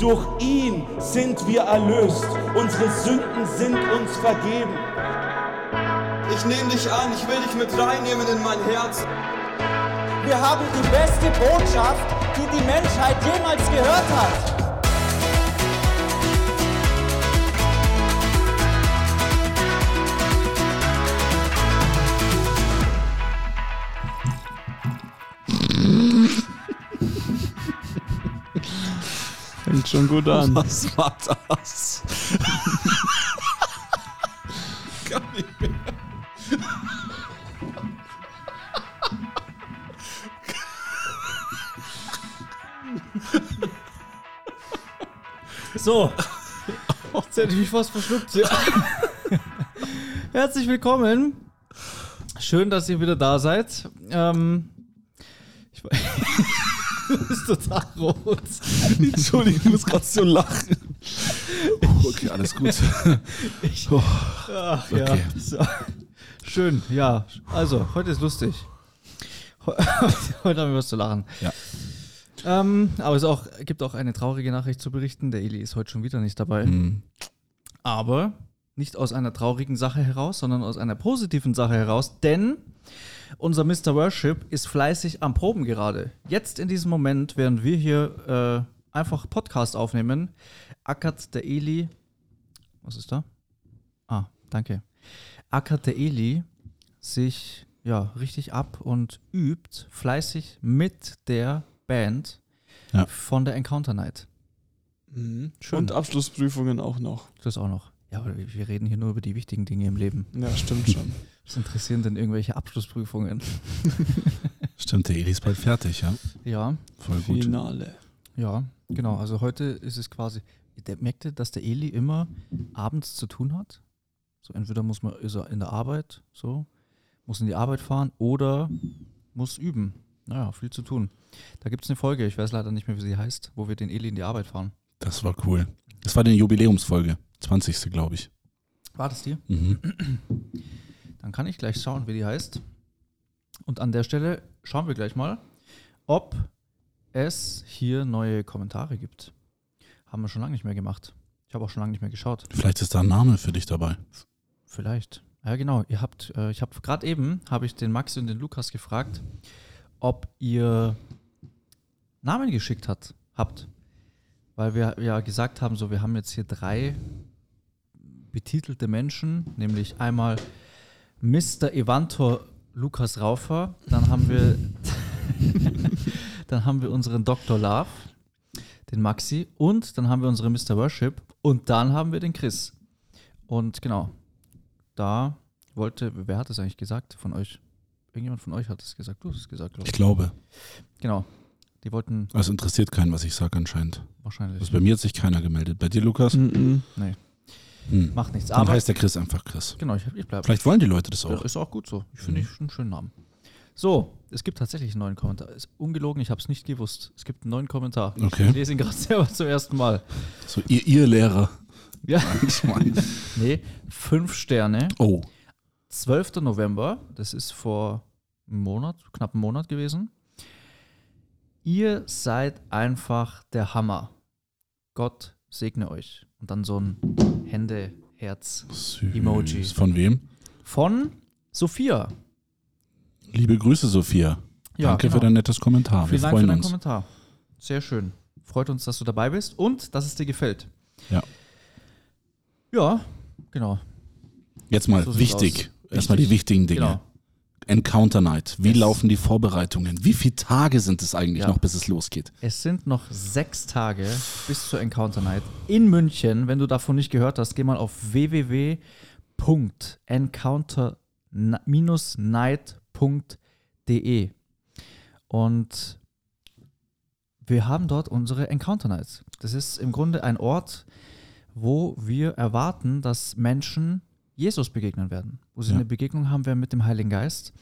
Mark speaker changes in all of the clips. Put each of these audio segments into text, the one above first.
Speaker 1: Durch ihn sind wir erlöst. Unsere Sünden sind uns vergeben.
Speaker 2: Ich nehme dich an, ich will dich mit reinnehmen in mein Herz.
Speaker 3: Wir haben die beste Botschaft, die die Menschheit jemals gehört hat.
Speaker 4: Fängt schon gut an.
Speaker 5: Was war das? Gar nicht mehr.
Speaker 4: So. Jetzt hätte ich mich fast verschluckt. Herzlich willkommen. Schön, dass ihr wieder da seid. Ähm, ich, du bist total rot.
Speaker 5: Entschuldigung, ich muss gerade so lachen. Okay, alles gut. Oh,
Speaker 4: Ach ja.
Speaker 5: Okay.
Speaker 4: So. Schön, ja. Also, heute ist lustig. Heu- Heute haben wir was zu lachen.
Speaker 5: Ja.
Speaker 4: Ähm, aber es auch, gibt auch eine traurige Nachricht zu berichten. Der Eli ist heute schon wieder nicht dabei.
Speaker 5: Hm.
Speaker 4: Aber nicht aus einer traurigen Sache heraus, sondern aus einer positiven Sache heraus, denn unser Mr. Worship ist fleißig am Proben gerade. Jetzt in diesem Moment, während wir hier äh, einfach Podcast aufnehmen, ackert der Eli. Was ist da? Ah, danke. Ackert der Eli sich ja richtig ab und übt fleißig mit der Band
Speaker 5: Ja.
Speaker 4: von der Encounter Night. Schön.
Speaker 6: Und Abschlussprüfungen auch noch.
Speaker 4: Das auch noch. Ja, aber wir reden hier nur über die wichtigen Dinge im Leben.
Speaker 6: Ja, stimmt schon.
Speaker 4: Was interessieren denn irgendwelche Abschlussprüfungen?
Speaker 5: Stimmt, der Eli ist bald fertig, ja.
Speaker 4: Ja,
Speaker 5: Voll gut.
Speaker 6: Finale.
Speaker 4: ja, genau. Also heute ist es quasi, der merkte, dass der Eli immer abends zu tun hat. So entweder muss man ist er in der Arbeit, so, muss in die Arbeit fahren oder muss üben. Naja, viel zu tun. Da gibt es eine Folge, ich weiß leider nicht mehr, wie sie heißt, wo wir den Eli in die Arbeit fahren.
Speaker 5: Das war cool. Das war die Jubiläumsfolge. 20. glaube ich.
Speaker 4: War das die?
Speaker 5: Mhm.
Speaker 4: Dann kann ich gleich schauen, wie die heißt. Und an der Stelle schauen wir gleich mal, ob es hier neue Kommentare gibt. Haben wir schon lange nicht mehr gemacht. Ich habe auch schon lange nicht mehr geschaut.
Speaker 5: Vielleicht ist da ein Name für dich dabei.
Speaker 4: Vielleicht. Ja, genau. Ihr habt, äh, ich habe gerade eben, habe ich den Maxi und den Lukas gefragt, ob ihr Namen geschickt hat, habt. Weil wir ja gesagt haben, so wir haben jetzt hier drei betitelte Menschen, nämlich einmal Mr. Evantor Lukas Raufer, dann haben wir dann haben wir unseren Dr. Love, den Maxi und dann haben wir unsere Mr. Worship und dann haben wir den Chris. Und genau, da wollte, wer hat es eigentlich gesagt von euch? Irgendjemand von euch hat es gesagt. Du hast es gesagt, glaube
Speaker 5: Ich
Speaker 4: ich.
Speaker 5: glaube.
Speaker 4: Genau. Die wollten
Speaker 5: Es interessiert keinen, was ich sage anscheinend.
Speaker 4: wahrscheinlich.
Speaker 5: Also bei mir hat sich keiner gemeldet. Bei dir, Lukas?
Speaker 6: Mhm.
Speaker 4: nee,
Speaker 5: Hm.
Speaker 4: macht nichts.
Speaker 5: Dann
Speaker 4: Aber
Speaker 5: heißt der Chris einfach Chris.
Speaker 4: genau, ich, ich bleibe.
Speaker 5: Vielleicht wollen die Leute das auch.
Speaker 4: ist auch gut so. Ich finde ich einen schönen Namen. So, es gibt tatsächlich einen neuen Kommentar. Ist ungelogen, ich habe es nicht gewusst. Es gibt einen neuen Kommentar.
Speaker 5: Okay.
Speaker 4: Ich lese ihn gerade selber zum ersten Mal.
Speaker 5: So, ihr, ihr Lehrer.
Speaker 4: Ja. Nee, fünf Sterne.
Speaker 5: Oh.
Speaker 4: 12. November, das ist vor einem Monat, knapp einem Monat gewesen. Ihr seid einfach der Hammer. Gott segne euch. Und dann so ein Hände-Herz
Speaker 5: Süß.
Speaker 4: Emoji.
Speaker 5: Von wem?
Speaker 4: von Sophia.
Speaker 5: Liebe Grüße, Sophia.
Speaker 4: Ja,
Speaker 5: Danke
Speaker 4: genau.
Speaker 5: für dein nettes Kommentar.
Speaker 4: Vielen
Speaker 5: Wir
Speaker 4: Dank für
Speaker 5: freuen
Speaker 4: deinen
Speaker 5: uns.
Speaker 4: Kommentar. Sehr schön. Freut uns, dass du dabei bist und dass es dir gefällt.
Speaker 5: Ja.
Speaker 4: Ja, genau.
Speaker 5: Jetzt mal
Speaker 4: So
Speaker 5: wichtig. Erstmal die
Speaker 4: Wichtig.
Speaker 5: wichtigen Dinge.
Speaker 4: Genau.
Speaker 5: Encounter Night. Wie
Speaker 4: Yes.
Speaker 5: laufen die Vorbereitungen? Wie viele Tage sind es eigentlich
Speaker 4: Ja.
Speaker 5: noch, bis es losgeht?
Speaker 4: Es sind noch sechs Tage bis zur Encounter Night in München. Wenn du davon nicht gehört hast, geh mal auf www.encounter-night.de und wir haben dort unsere Encounter Nights. Das ist im Grunde ein Ort, wo wir erwarten, dass Menschen Jesus begegnen werden, wo sie
Speaker 5: Ja.
Speaker 4: eine Begegnung haben werden mit dem Heiligen Geist.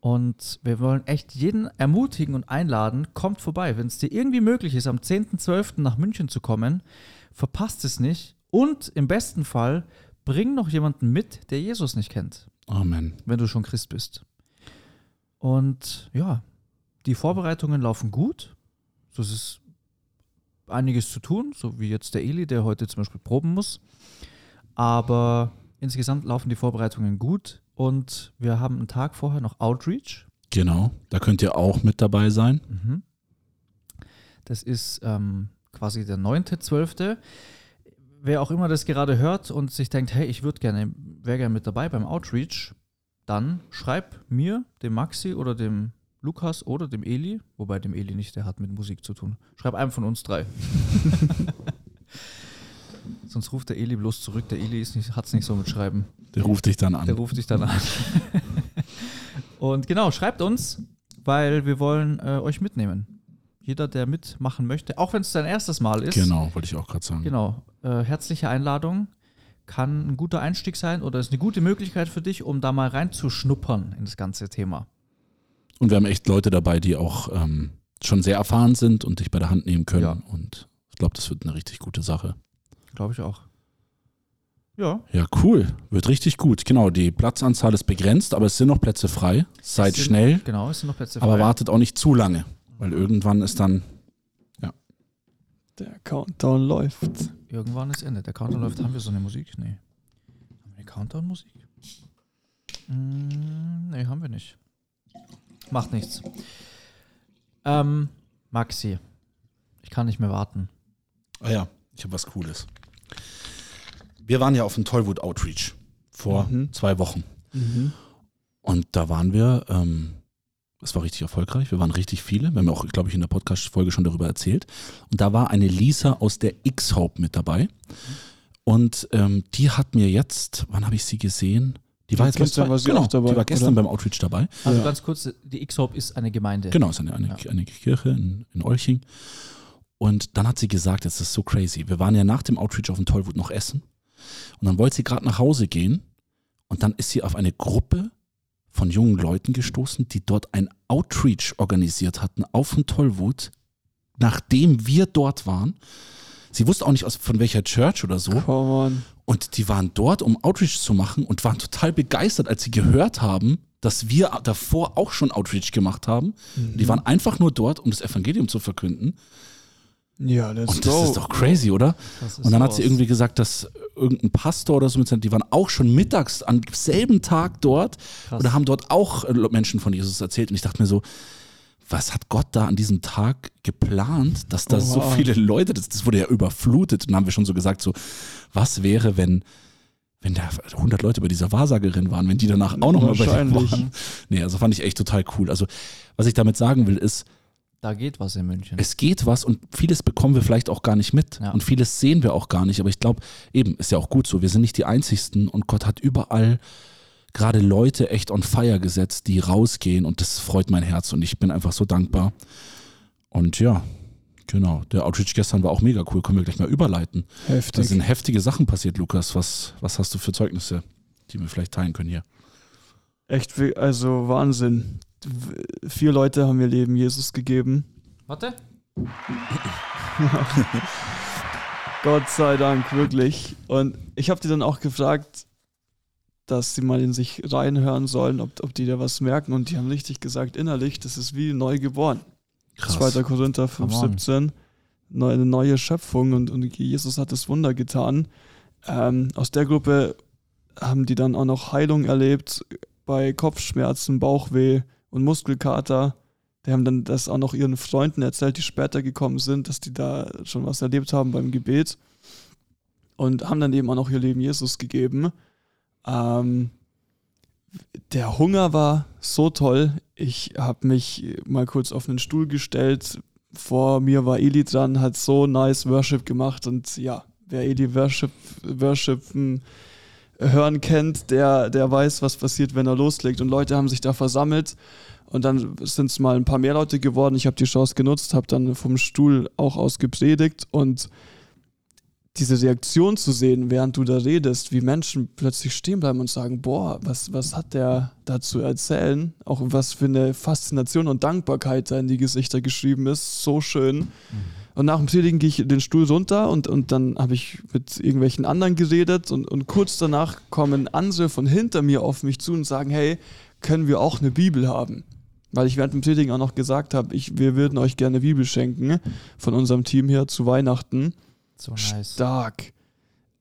Speaker 4: Und wir wollen echt jeden ermutigen und einladen, kommt vorbei. Wenn es dir irgendwie möglich ist, am 10.12. nach München zu kommen, verpasst es nicht. Und im besten Fall bring noch jemanden mit, der Jesus nicht kennt,
Speaker 5: Amen.
Speaker 4: wenn du schon Christ bist. Und ja, die Vorbereitungen laufen gut. Das ist einiges zu tun, so wie jetzt der Eli, der heute zum Beispiel proben muss. Aber insgesamt laufen die Vorbereitungen gut und wir haben einen Tag vorher noch Outreach.
Speaker 5: Genau, da könnt ihr auch mit dabei sein.
Speaker 4: Mhm. Das ist ähm, quasi der 9.12. Wer auch immer das gerade hört und sich denkt, hey, ich würde gerne, wäre gerne mit dabei beim Outreach, dann schreib mir, dem Maxi oder dem Lukas oder dem Eli, wobei dem Eli nicht, der hat mit Musik zu tun. Schreib einem von uns drei. Sonst ruft der Eli bloß zurück. Der Eli hat es nicht so mit Schreiben.
Speaker 5: Der ruft dich dann an.
Speaker 4: Der ruft dich dann an. und genau, schreibt uns, weil wir wollen äh, euch mitnehmen. Jeder, der mitmachen möchte, auch wenn es sein erstes Mal ist.
Speaker 5: Genau, wollte ich auch gerade sagen.
Speaker 4: Genau. Äh, herzliche Einladung. Kann ein guter Einstieg sein oder ist eine gute Möglichkeit für dich, um da mal reinzuschnuppern in das ganze Thema.
Speaker 5: Und wir haben echt Leute dabei, die auch ähm, schon sehr erfahren sind und dich bei der Hand nehmen können.
Speaker 4: Ja.
Speaker 5: Und ich glaube, das wird eine richtig gute Sache.
Speaker 4: Glaube ich auch. Ja.
Speaker 5: Ja, cool. Wird richtig gut. Genau, die Platzanzahl ist begrenzt, aber es sind noch Plätze frei. Seid
Speaker 4: sind-
Speaker 5: schnell,
Speaker 4: Genau, es sind noch Plätze frei.
Speaker 5: aber wartet auch nicht zu lange, weil irgendwann ist dann
Speaker 6: Der Countdown läuft.
Speaker 4: Irgendwann ist Ende. Der Countdown läuft. Haben wir so eine Musik? Nee. Haben wir eine Countdown-Musik? Mm, nee, haben wir nicht. Macht nichts. Ähm, Maxi, ich kann nicht mehr warten.
Speaker 5: Ah ja, ich habe was Cooles. Wir waren ja auf dem Tollwood Outreach vor
Speaker 6: Mhm.
Speaker 5: zwei Wochen.
Speaker 6: Mhm.
Speaker 5: Und da waren wir, ähm, das war richtig erfolgreich. Wir waren richtig viele. Wir haben ja auch, glaube ich, in der Podcast-Folge schon darüber erzählt. Und da war eine Lisa aus der X-Hope mit dabei. Und ähm, die hat mir jetzt, wann habe ich sie gesehen? Die war jetzt
Speaker 6: gestern war sie
Speaker 5: genau,
Speaker 6: dabei,
Speaker 5: Die war gestern
Speaker 6: oder?
Speaker 5: beim Outreach dabei.
Speaker 4: Also
Speaker 6: Ja.
Speaker 4: ganz kurz, die X-Hope ist eine Gemeinde.
Speaker 5: Genau, ist eine, eine,
Speaker 4: Ja.
Speaker 5: eine Kirche in, in Olching. Und dann hat sie gesagt, das ist so crazy. Wir waren ja nach dem Outreach auf dem Tollwood noch essen. Und dann wollte sie gerade nach Hause gehen. Und dann ist sie auf eine Gruppe von jungen Leuten gestoßen, die dort ein Outreach organisiert hatten auf dem Tollwood, nachdem wir dort waren. Sie wusste auch nicht aus, von welcher Church oder so. Und die waren dort, um Outreach zu machen und waren total begeistert, als sie gehört haben, dass wir davor auch schon Outreach gemacht haben. Die waren einfach nur dort, um das Evangelium zu verkünden.
Speaker 6: Ja, let's
Speaker 5: Und das
Speaker 6: go.
Speaker 5: ist doch crazy, oder? Und dann hat sie irgendwie gesagt, dass irgendein Pastor oder so die waren auch schon mittags am selben Tag dort
Speaker 4: Krass.
Speaker 5: oder haben dort auch äh, Menschen von Jesus erzählt. Und ich dachte mir so, was hat Gott da an diesem Tag geplant, dass da so
Speaker 6: Oha.
Speaker 5: viele Leute, das, das wurde ja überflutet. Und dann haben wir schon so gesagt, so, was wäre, wenn, wenn da 100 Leute bei dieser Wahrsagerin waren, wenn die danach auch nochmal bei dir waren. Nee, also fand ich echt total cool. Also, was ich damit sagen will, ist,
Speaker 4: Da geht was in München.
Speaker 5: es geht was und vieles bekommen wir vielleicht auch gar nicht mit
Speaker 4: Ja.
Speaker 5: und vieles sehen wir auch gar nicht. Aber ich glaube, eben, ist ja auch gut so. Wir sind nicht die Einzigsten und Gott hat überall gerade Leute echt on fire gesetzt, die rausgehen und das freut mein Herz und ich bin einfach so dankbar. Und ja, genau. Der Outreach gestern war auch mega cool. Können wir gleich mal überleiten. Da
Speaker 6: Heftig.
Speaker 5: sind heftige Sachen passiert, Lukas. Was, was hast du für Zeugnisse, die wir vielleicht teilen können hier?
Speaker 6: Echt, wie- also Wahnsinn. Vier Leute haben ihr Leben Jesus gegeben.
Speaker 4: Warte.
Speaker 6: Gott sei Dank, wirklich. Und ich habe die dann auch gefragt, dass sie mal in sich reinhören sollen, ob, ob die da was merken. Und die haben richtig gesagt, innerlich, das ist wie neu geboren. 2. Korinther 5,
Speaker 4: Come on.
Speaker 6: 17. Neu- Eine neue Schöpfung und, und Jesus hat das Wunder getan. Ähm, aus der Gruppe haben die dann auch noch Heilung erlebt bei Kopfschmerzen, Bauchweh und Muskelkater. Die haben dann das auch noch ihren Freunden erzählt, die später gekommen sind, dass die da schon was erlebt haben beim Gebet. Und haben dann eben auch noch ihr Leben Jesus gegeben. Ähm, der Hunger war so toll. Ich habe mich mal kurz auf einen Stuhl gestellt. Vor mir war Eli dran, hat so nice Worship gemacht. Und ja, wer Eli Worship, Worship hm, hören kennt, der, der weiß, was passiert, wenn er loslegt. Und Leute haben sich da versammelt. Und dann sind es mal ein paar mehr Leute geworden. Ich habe die Chance genutzt, habe dann vom Stuhl auch aus gepredigt. Und diese Reaktion zu sehen, während du da redest, wie Menschen plötzlich stehen bleiben und sagen, boah, was, was hat der da zu erzählen? Auch was für eine Faszination und Dankbarkeit da in die Gesichter geschrieben ist. So schön. Und nach dem Predigen gehe ich den Stuhl runter und, und dann habe ich mit irgendwelchen anderen geredet und, und kurz danach kommen andere von hinter mir auf mich zu und sagen, hey, können wir auch eine Bibel haben? Weil ich während dem Predigen auch noch gesagt habe, ich, wir würden euch gerne Bibel schenken von unserem Team hier zu Weihnachten.
Speaker 4: So nice.
Speaker 6: Stark.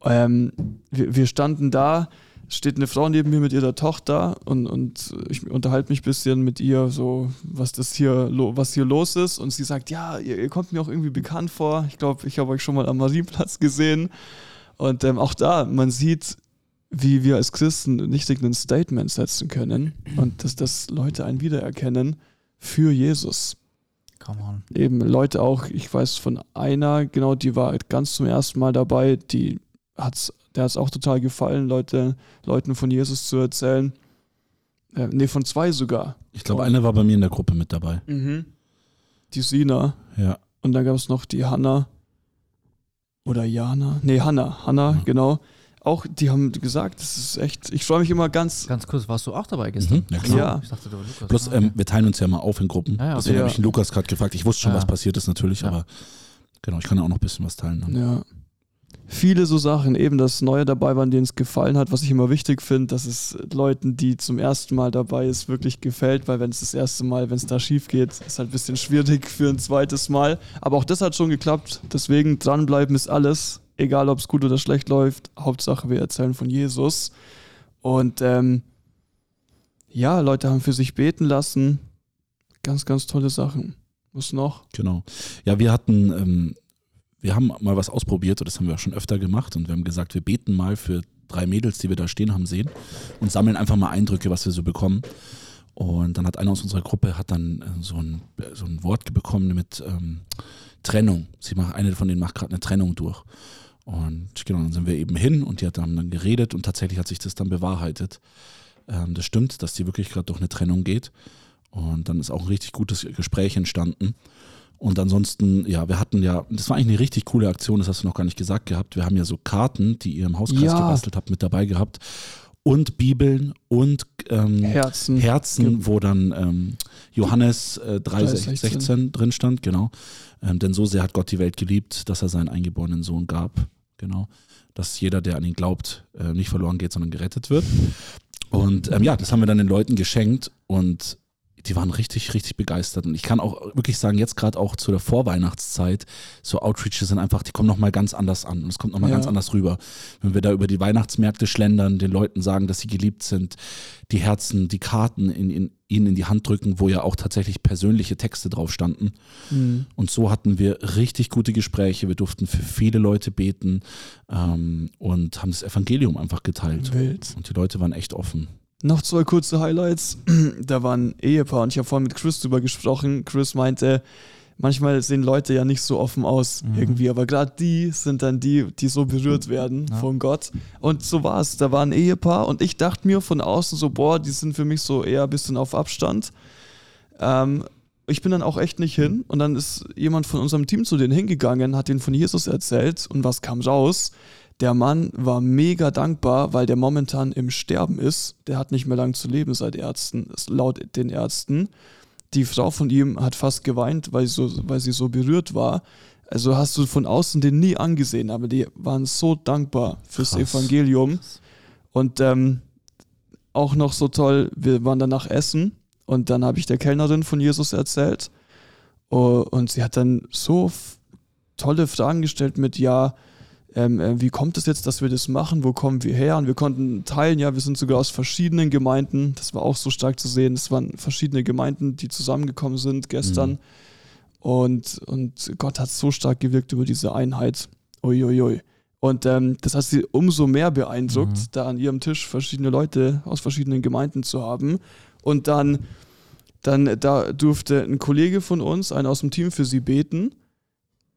Speaker 6: Ähm, wir, wir standen da, steht eine Frau neben mir mit ihrer Tochter und, und ich unterhalte mich ein bisschen mit ihr, so was das hier, was hier los ist. Und sie sagt, ja, ihr, ihr kommt mir auch irgendwie bekannt vor. Ich glaube, ich habe euch schon mal am Marienplatz gesehen. Und ähm, auch da, man sieht, wie wir als Christen nicht ein Statement setzen können und dass, dass Leute einen wiedererkennen für Jesus
Speaker 4: Come on.
Speaker 6: eben Leute auch, ich weiß von einer, genau, die war ganz zum ersten Mal dabei, die hat's, der hat es auch total gefallen, Leute, Leuten von Jesus zu erzählen. Äh, nee, von zwei sogar.
Speaker 5: Ich glaube, eine war bei mir in der Gruppe mit dabei.
Speaker 6: Die Sina
Speaker 5: Ja.
Speaker 6: und dann gab es noch die Hanna oder Jana. Nee, Hanna, Hanna,
Speaker 5: Ja.
Speaker 6: genau. Auch, die haben gesagt, das ist echt, ich freue mich immer ganz,
Speaker 4: Ganz kurz, warst du auch dabei gestern?
Speaker 5: Mhm, ja, klar.
Speaker 6: Ja.
Speaker 4: Ich dachte, du war Lukas.
Speaker 5: Bloß,
Speaker 4: Ah,
Speaker 5: ähm, wir teilen uns ja mal auf in Gruppen.
Speaker 4: Ja, ja,
Speaker 5: Deswegen
Speaker 6: okay.
Speaker 5: habe ich den Lukas gerade gefragt. Ich wusste schon,
Speaker 4: Ja.
Speaker 5: was passiert ist natürlich,
Speaker 4: Ja.
Speaker 5: aber genau, ich kann ja auch noch ein bisschen was teilen. Dann.
Speaker 6: Ja. Viele so Sachen, eben, dass Neue dabei waren, denen es gefallen hat, was ich immer wichtig finde, dass es Leuten, die zum ersten Mal dabei ist, wirklich gefällt, weil wenn es das erste Mal, wenn es da schief geht, ist halt ein bisschen schwierig für ein zweites Mal. Aber auch das hat schon geklappt, deswegen dranbleiben ist alles, egal ob es gut oder schlecht läuft, Hauptsache wir erzählen von Jesus. Und ähm, ja, Leute haben für sich beten lassen, ganz, ganz tolle Sachen. Was noch?
Speaker 5: Genau. Ja, wir hatten, ähm, wir haben mal was ausprobiert, und das haben wir auch schon öfter gemacht, und wir haben gesagt, wir beten mal für drei Mädels, die wir da stehen haben sehen, und sammeln einfach mal Eindrücke, was wir so bekommen. Und dann hat einer aus unserer Gruppe hat dann äh, so ein, so ein Wort bekommen mit ähm, Trennung. Sie macht, eine von denen macht gerade eine Trennung durch. Und genau, dann sind wir eben hin und die hat dann, dann geredet und tatsächlich hat sich das dann bewahrheitet. Ähm, das stimmt, dass die wirklich gerade durch eine Trennung geht. Und dann ist auch ein richtig gutes Gespräch entstanden. Und ansonsten, ja, wir hatten ja, das war eigentlich eine richtig coole Aktion, das hast du noch gar nicht gesagt gehabt. Wir haben ja so Karten, die ihr im Hauskreis
Speaker 6: Ja.
Speaker 5: gebastelt habt, mit dabei gehabt. Und Bibeln und ähm,
Speaker 6: Herzen.
Speaker 5: Herzen, wo dann ähm, Johannes äh, 3,16
Speaker 6: 3,16
Speaker 5: drin stand, genau. Ähm, denn so sehr hat Gott die Welt geliebt, dass er seinen eingeborenen Sohn gab, genau. Dass jeder, der an ihn glaubt, äh, nicht verloren geht, sondern gerettet wird. Und ähm, ja, das haben wir dann den Leuten geschenkt und die waren richtig, richtig begeistert. Und ich kann auch wirklich sagen, jetzt gerade auch zu der Vorweihnachtszeit, so Outreaches sind einfach, die kommen nochmal ganz anders an. Und es kommt nochmal
Speaker 6: Ja.
Speaker 5: ganz anders rüber. Wenn wir da über die Weihnachtsmärkte schlendern, den Leuten sagen, dass sie geliebt sind, die Herzen, die Karten in, in, ihnen in die Hand drücken, wo ja auch tatsächlich persönliche Texte drauf standen.
Speaker 6: Mhm.
Speaker 5: Und so hatten wir richtig gute Gespräche. Wir durften für viele Leute beten ähm, und haben das Evangelium einfach geteilt.
Speaker 6: Wild.
Speaker 5: Und die Leute waren echt offen.
Speaker 6: Noch zwei kurze Highlights. Da war ein Ehepaar und ich habe vorhin mit Chris drüber gesprochen. Chris meinte, manchmal sehen Leute ja nicht so offen aus
Speaker 4: Mhm.
Speaker 6: irgendwie, aber gerade die sind dann die, die so berührt werden
Speaker 4: Ja.
Speaker 6: von Gott. Und so war es. Da war ein Ehepaar und ich dachte mir von außen so, boah, die sind für mich so eher ein bisschen auf Abstand. Ähm, ich bin dann auch echt nicht hin und dann ist jemand von unserem Team zu denen hingegangen, hat ihnen von Jesus erzählt und was kam raus? Der Mann war mega dankbar, weil der momentan im Sterben ist. Der hat nicht mehr lang zu leben seit Ärzten, laut den Ärzten. Die Frau von ihm hat fast geweint, weil sie so, weil sie so berührt war. Also hast du von außen den nie angesehen, aber die waren so dankbar fürs
Speaker 5: Krass.
Speaker 6: Evangelium. Und ähm, auch noch so toll, wir waren danach essen und dann habe ich der Kellnerin von Jesus erzählt. Oh, und sie hat dann so tolle Fragen gestellt mit, ja, ähm, äh, wie kommt es jetzt, dass wir das machen? Wo kommen wir her? Und wir konnten teilen, ja, wir sind sogar aus verschiedenen Gemeinden. Das war auch so stark zu sehen. Es waren verschiedene Gemeinden, die zusammengekommen sind gestern.
Speaker 5: Mhm.
Speaker 6: Und, und Gott hat so stark gewirkt über diese Einheit. Uiuiui. Und ähm, das hat sie umso mehr beeindruckt,
Speaker 4: Mhm.
Speaker 6: da an ihrem Tisch verschiedene Leute aus verschiedenen Gemeinden zu haben. Und dann, dann da durfte ein Kollege von uns, einer aus dem Team, für sie beten.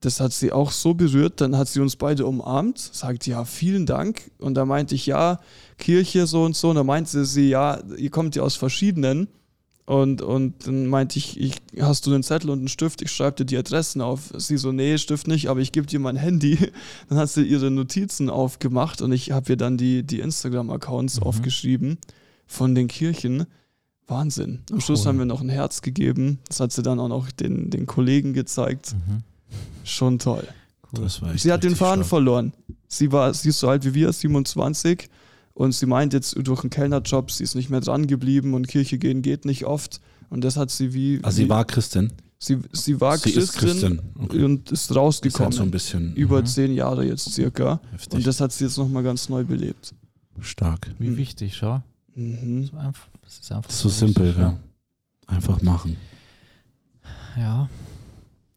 Speaker 6: Das hat sie auch so berührt. Dann hat sie uns beide umarmt, sagt ja, vielen Dank. Und da meinte ich, ja, Kirche so und so. Und da meinte sie, ja, ihr kommt ja aus verschiedenen. Und, und dann meinte ich, ich, hast du einen Zettel und einen Stift? Ich schreibe dir die Adressen auf. Sie so, nee, Stift nicht, aber ich gebe dir mein Handy. Dann hat sie ihre Notizen aufgemacht und ich habe ihr dann die, die Instagram-Accounts
Speaker 4: Mhm.
Speaker 6: aufgeschrieben von den Kirchen. Wahnsinn. Am Schluss
Speaker 5: Cool.
Speaker 6: haben wir noch ein Herz gegeben. Das hat sie dann auch noch den, den Kollegen gezeigt.
Speaker 4: Mhm.
Speaker 6: Schon toll.
Speaker 4: Cool.
Speaker 5: Das war echt
Speaker 6: Sie hat den Faden
Speaker 5: stark.
Speaker 6: verloren. Sie war, sie ist so alt wie wir, 27. Und sie meint jetzt durch einen Kellnerjob, sie ist nicht mehr dran geblieben und Kirche gehen geht nicht oft. Und das hat sie wie.
Speaker 5: Also sie war Christin.
Speaker 6: sie, sie war
Speaker 5: Sie ist
Speaker 6: Christin,
Speaker 5: Christin. Okay.
Speaker 6: und ist
Speaker 5: Ist
Speaker 6: rausgekommen.
Speaker 5: halt so ein bisschen
Speaker 6: über zehn Jahre jetzt circa.
Speaker 5: heftig.
Speaker 6: Und das hat sie jetzt nochmal ganz neu belebt.
Speaker 5: stark.
Speaker 4: Wie wichtig, schau.
Speaker 6: Mhm.
Speaker 4: So einfach, das ist einfach
Speaker 5: ist so simpel,
Speaker 4: wichtig,
Speaker 5: ja. Einfach machen.
Speaker 4: Ja,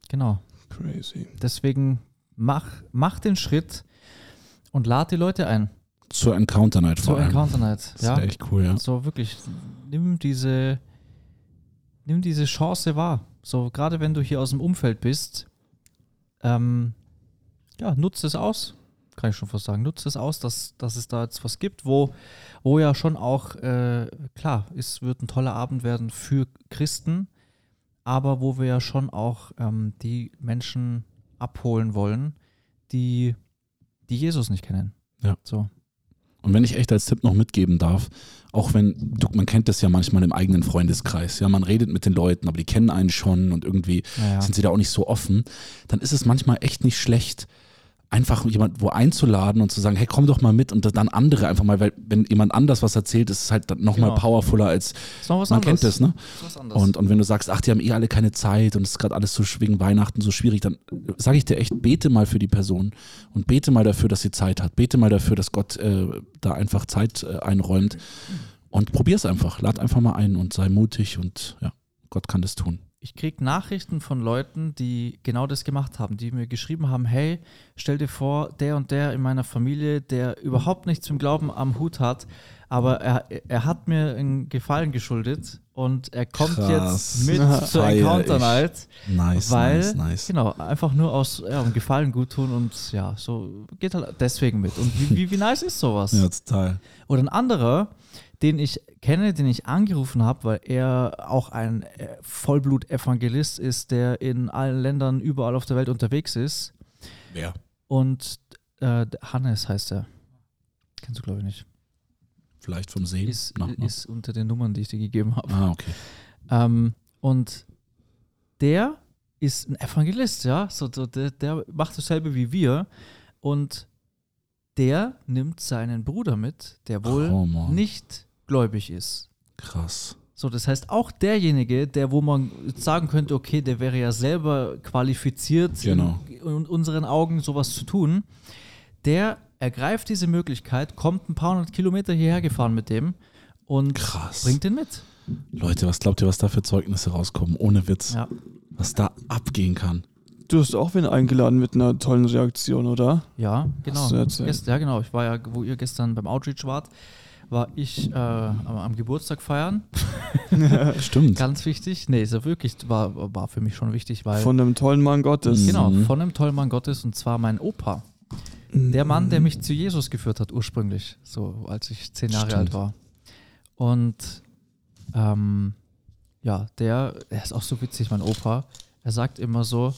Speaker 4: genau.
Speaker 6: Crazy.
Speaker 4: Deswegen mach, mach den Schritt und lad die Leute ein
Speaker 5: Zur Encounter Night vor
Speaker 4: zur
Speaker 5: allem.
Speaker 4: Encounter Night.
Speaker 5: Das
Speaker 4: Ja,
Speaker 5: wäre echt cool, ja.
Speaker 4: so wirklich, nimm diese, nimm diese Chance wahr. So, gerade wenn du hier aus dem Umfeld bist, ähm, ja, nutze es aus. Kann ich schon fast sagen. Nutze es aus, dass, dass es da jetzt was gibt, wo, wo ja schon auch, äh, klar, es wird ein toller Abend werden für Christen, aber wo wir ja schon auch ähm, die Menschen abholen wollen, die, die Jesus nicht kennen.
Speaker 5: Ja.
Speaker 4: So.
Speaker 5: Und wenn ich echt als Tipp noch mitgeben darf, auch wenn, du, man kennt das ja manchmal im eigenen Freundeskreis, ja, man redet mit den Leuten, aber die kennen einen schon und irgendwie
Speaker 4: Naja.
Speaker 5: sind sie da auch nicht so offen, dann ist es manchmal echt nicht schlecht, einfach jemand wo einzuladen und zu sagen, hey, komm doch mal mit und dann andere einfach mal, weil wenn jemand anders was erzählt, ist es halt nochmal
Speaker 4: Genau.
Speaker 5: powerfuller als, man
Speaker 4: anderes.
Speaker 5: kennt das, ne? Und, und wenn du sagst, ach, die haben eh alle keine Zeit und es ist gerade alles so wegen Weihnachten so schwierig, dann sage ich dir echt, bete mal für die Person und bete mal dafür, dass sie Zeit hat. Bete mal dafür, dass Gott äh, da einfach Zeit äh, einräumt und probier es einfach. Lad einfach mal ein und sei mutig und ja, Gott kann das tun.
Speaker 4: Ich kriege Nachrichten von Leuten, die genau das gemacht haben, die mir geschrieben haben, hey, stell dir vor, der und der in meiner Familie, der überhaupt nichts dem Glauben am Hut hat, aber er, er hat mir einen Gefallen geschuldet und er kommt
Speaker 5: Krass.
Speaker 4: jetzt mit zur
Speaker 5: Feier
Speaker 4: Encounter. Night,
Speaker 5: Nice,
Speaker 4: weil,
Speaker 5: nice, nice.
Speaker 4: genau, einfach nur aus ja, um Gefallen gut tun und ja, so geht halt deswegen mit. Und wie, wie, wie nice ist sowas?
Speaker 5: Ja, total.
Speaker 4: Oder ein anderer, den ich kenne, den ich angerufen habe, weil er auch ein äh, Vollblut-Evangelist ist, der in allen Ländern überall auf der Welt unterwegs ist.
Speaker 5: Ja.
Speaker 4: Und äh, Hannes heißt er. Kennst du, glaube ich, nicht.
Speaker 5: Vielleicht vom Sehen.
Speaker 4: Ist, ist unter den Nummern, die ich dir gegeben habe.
Speaker 5: Ah, okay.
Speaker 4: Ähm, und der ist ein Evangelist, ja. So, so, der, der macht dasselbe wie wir. Und der nimmt seinen Bruder mit, der wohl
Speaker 5: Oh,
Speaker 4: nicht gläubig ist.
Speaker 5: Krass.
Speaker 4: So, das heißt, auch derjenige, der, wo man sagen könnte, okay, der wäre ja selber qualifiziert,
Speaker 5: Genau.
Speaker 4: in, in unseren Augen sowas zu tun, der ergreift diese Möglichkeit, kommt ein paar hundert Kilometer hierher gefahren mit dem und
Speaker 5: Krass.
Speaker 4: bringt den mit.
Speaker 5: Leute, was glaubt ihr, was da für Zeugnisse rauskommen? Ohne Witz.
Speaker 4: Ja,
Speaker 5: Was da abgehen kann.
Speaker 6: Du hast auch wen eingeladen mit einer tollen Reaktion, oder?
Speaker 4: ja genau. ja, genau. Ich war ja, wo ihr gestern beim Outreach wart, war ich äh, am, Geburtstag feiern.
Speaker 5: Stimmt.
Speaker 4: Ganz wichtig. Nee, ist ja wirklich, war, war für mich schon wichtig, weil.
Speaker 6: Von einem tollen Mann Gottes.
Speaker 4: Genau,
Speaker 5: Mhm.
Speaker 4: von einem tollen Mann Gottes und zwar mein Opa. Der Mann, der mich zu Jesus geführt hat, ursprünglich, so als ich zehn Jahre
Speaker 5: Stimmt.
Speaker 4: alt war. Und ähm, ja, der, der ist auch so witzig, mein Opa. Er sagt immer so,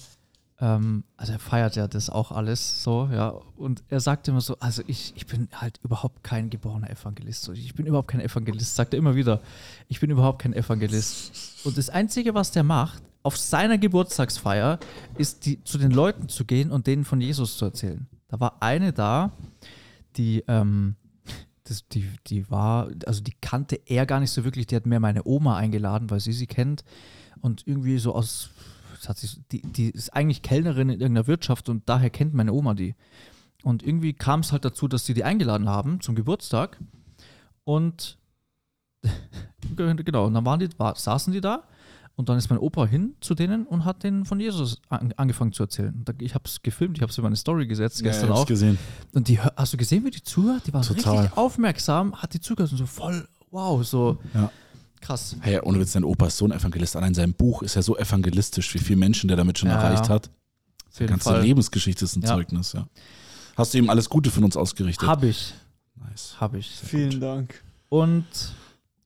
Speaker 4: ähm, also er feiert ja das auch alles so, ja. Und er sagt immer so, also ich, ich bin halt überhaupt kein geborener Evangelist. So, ich bin überhaupt kein Evangelist, sagt er immer wieder. Ich bin überhaupt kein Evangelist. Und das Einzige, was der macht, auf seiner Geburtstagsfeier, ist die, zu den Leuten zu gehen und denen von Jesus zu erzählen. Da war eine da, die, ähm, das, die, die war, also die kannte er gar nicht so wirklich, die hat mehr meine Oma eingeladen, weil sie sie kennt. Und irgendwie so aus, das hat sich, die, die ist eigentlich Kellnerin in irgendeiner Wirtschaft und daher kennt meine Oma die. Und irgendwie kam es halt dazu, dass sie die eingeladen haben zum Geburtstag. Und genau, und dann waren die, war, saßen die da und dann ist mein Opa hin zu denen und hat denen von Jesus an, angefangen zu erzählen. Ich habe es gefilmt, ich habe es in meine Story gesetzt gestern
Speaker 5: ja, hab's
Speaker 4: auch.
Speaker 5: gesehen.
Speaker 4: Und die, hast du gesehen, wie die zuhört? Die war
Speaker 5: Total.
Speaker 4: richtig aufmerksam, hat die zugehört und so voll, wow, so
Speaker 5: Ja.
Speaker 4: Krass.
Speaker 5: Hey, ohne Witz, dein Opa ist so ein Evangelist. Allein sein Buch ist ja so evangelistisch, wie viele Menschen der damit schon
Speaker 4: Ja,
Speaker 5: erreicht
Speaker 4: ja.
Speaker 5: hat.
Speaker 4: Auf
Speaker 5: Die ganze
Speaker 4: Fall.
Speaker 5: Lebensgeschichte ist ein
Speaker 4: Ja.
Speaker 5: Zeugnis, ja. Hast du ihm alles Gute von uns ausgerichtet?
Speaker 4: Hab ich,
Speaker 5: nice.
Speaker 4: hab ich.
Speaker 6: Vielen Dank.
Speaker 4: Und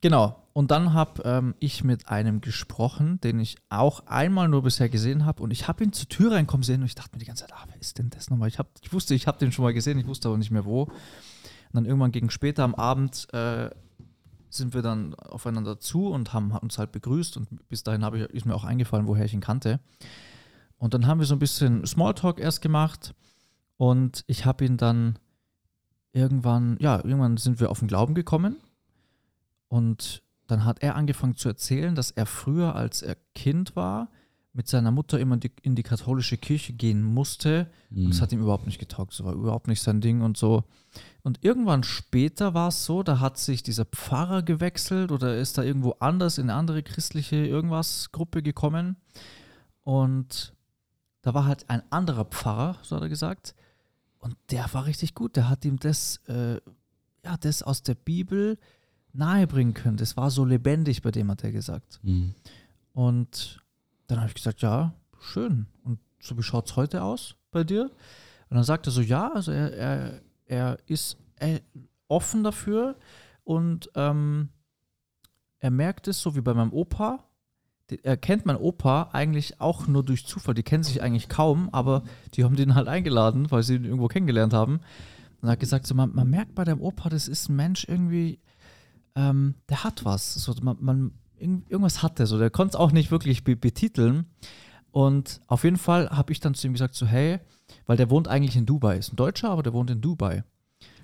Speaker 4: genau, und dann habe ähm, ich mit einem gesprochen, den ich auch einmal nur bisher gesehen habe. Und ich habe ihn zur Tür reinkommen sehen und ich dachte mir die ganze Zeit, ah, wer ist denn das nochmal? Ich, hab, ich wusste, ich habe den schon mal gesehen, ich wusste aber nicht mehr wo. Und dann irgendwann gegen später am Abend äh, sind wir dann aufeinander zu und haben uns halt begrüßt. Und bis dahin ich, ist mir auch eingefallen, woher ich ihn kannte. Und dann haben wir so ein bisschen Smalltalk erst gemacht. Und ich habe ihn dann irgendwann, ja, irgendwann sind wir auf den Glauben gekommen. Und dann hat er angefangen zu erzählen, dass er früher, als er Kind war, mit seiner Mutter immer die, in die katholische Kirche gehen musste. Und das hat ihm überhaupt nicht getaugt. Das war überhaupt nicht sein Ding und so. Und irgendwann später war es so, da hat sich dieser Pfarrer gewechselt oder ist da irgendwo anders in eine andere christliche irgendwas Gruppe gekommen. Und da war halt ein anderer Pfarrer, so hat er gesagt. Und der war richtig gut. Der hat ihm das, äh, ja, das aus der Bibel nahebringen können. Das war so lebendig, bei dem hat er gesagt.
Speaker 5: Mhm.
Speaker 4: Und dann habe ich gesagt, ja, schön. Und so wie schaut es heute aus bei dir? Und dann sagt er so, ja, also er, er, er ist äh, offen dafür und ähm, er merkt es, so wie bei meinem Opa. Er kennt meinen Opa eigentlich auch nur durch Zufall. Die kennen sich eigentlich kaum, aber die haben den halt eingeladen, weil sie ihn irgendwo kennengelernt haben. Und er hat gesagt, so, man, man merkt bei deinem Opa, das ist ein Mensch irgendwie, ähm, der hat was. So, man, man, irgendwas hat er so. Der konnte es auch nicht wirklich be betiteln. Und auf jeden Fall habe ich dann zu ihm gesagt, so, hey, weil der wohnt eigentlich in Dubai. Ist ein Deutscher, aber der wohnt in Dubai.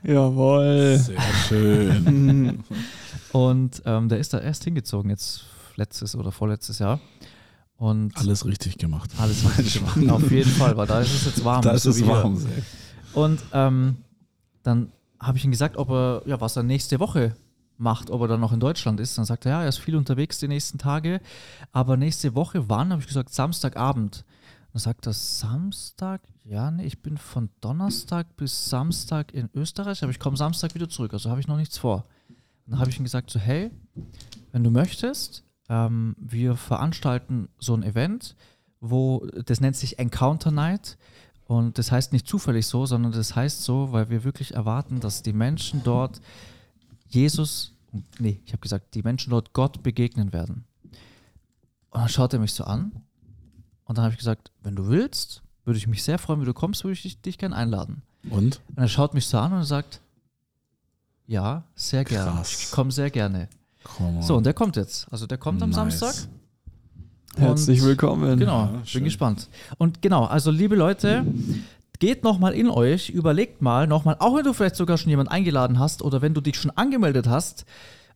Speaker 6: Jawohl.
Speaker 5: Sehr schön.
Speaker 4: Und ähm, der ist da erst hingezogen, jetzt letztes oder vorletztes Jahr. Und
Speaker 5: Alles richtig gemacht.
Speaker 4: alles richtig gemacht. Auf jeden Fall, weil da ist es jetzt warm.
Speaker 5: Da ist
Speaker 4: so
Speaker 5: es
Speaker 4: wie hier.
Speaker 5: warm.
Speaker 4: Und ähm, dann habe ich ihm gesagt, ob er, ja, was er nächste Woche macht, ob er dann noch in Deutschland ist. Dann sagt er, ja, er ist viel unterwegs die nächsten Tage. Aber nächste Woche, wann? Habe ich gesagt, Samstagabend. Dann sagt er, Samstag? Ja, nee, ich bin von Donnerstag bis Samstag in Österreich, aber ich komme Samstag wieder zurück, also habe ich noch nichts vor. Dann habe ich ihm gesagt, so, hey, wenn du möchtest, ähm, wir veranstalten so ein Event, wo, das nennt sich Encounter Night. Und das heißt nicht zufällig so, sondern das heißt so, weil wir wirklich erwarten, dass die Menschen dort Jesus, nee, ich habe gesagt, die Menschen dort Gott begegnen werden. Und dann schaut er mich so an und dann habe ich gesagt, wenn du willst, würde ich mich sehr freuen, wenn du kommst, würde ich dich, dich gerne einladen.
Speaker 5: Und?
Speaker 4: Und er schaut mich so an und sagt, ja, sehr gerne. Ich komme sehr gerne. So, und der kommt jetzt. Also der kommt am
Speaker 5: Nice.
Speaker 4: Samstag.
Speaker 6: Herzlich willkommen.
Speaker 4: Genau,
Speaker 5: Ja,
Speaker 4: bin gespannt. Und genau, also liebe Leute, geht nochmal in euch, überlegt mal nochmal, auch wenn du vielleicht sogar schon jemanden eingeladen hast oder wenn du dich schon angemeldet hast,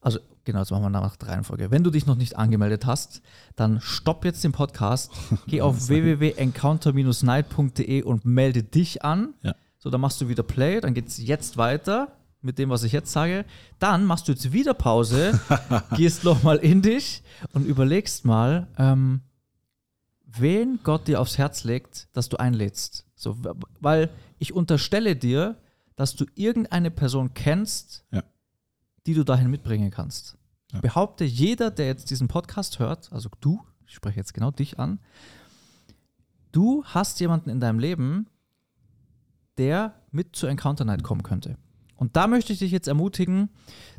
Speaker 4: also genau, jetzt machen wir nach der Reihenfolge. Wenn du dich noch nicht angemeldet hast, dann stopp jetzt den Podcast, geh auf www.encounter-night.de und melde dich an.
Speaker 5: Ja.
Speaker 4: So, dann machst du wieder Play, dann geht es jetzt weiter mit dem, was ich jetzt sage. Dann machst du jetzt wieder Pause, gehst nochmal in dich und überlegst mal, ähm, wen Gott dir aufs Herz legt, dass du einlädst. So, weil ich unterstelle dir, dass du irgendeine Person kennst,
Speaker 5: Ja.
Speaker 4: die du dahin mitbringen kannst.
Speaker 5: Ja.
Speaker 4: Ich behaupte, jeder, der jetzt diesen Podcast hört, also du, ich spreche jetzt genau dich an, du hast jemanden in deinem Leben, der mit zur Encounter Night kommen könnte. Und da möchte ich dich jetzt ermutigen,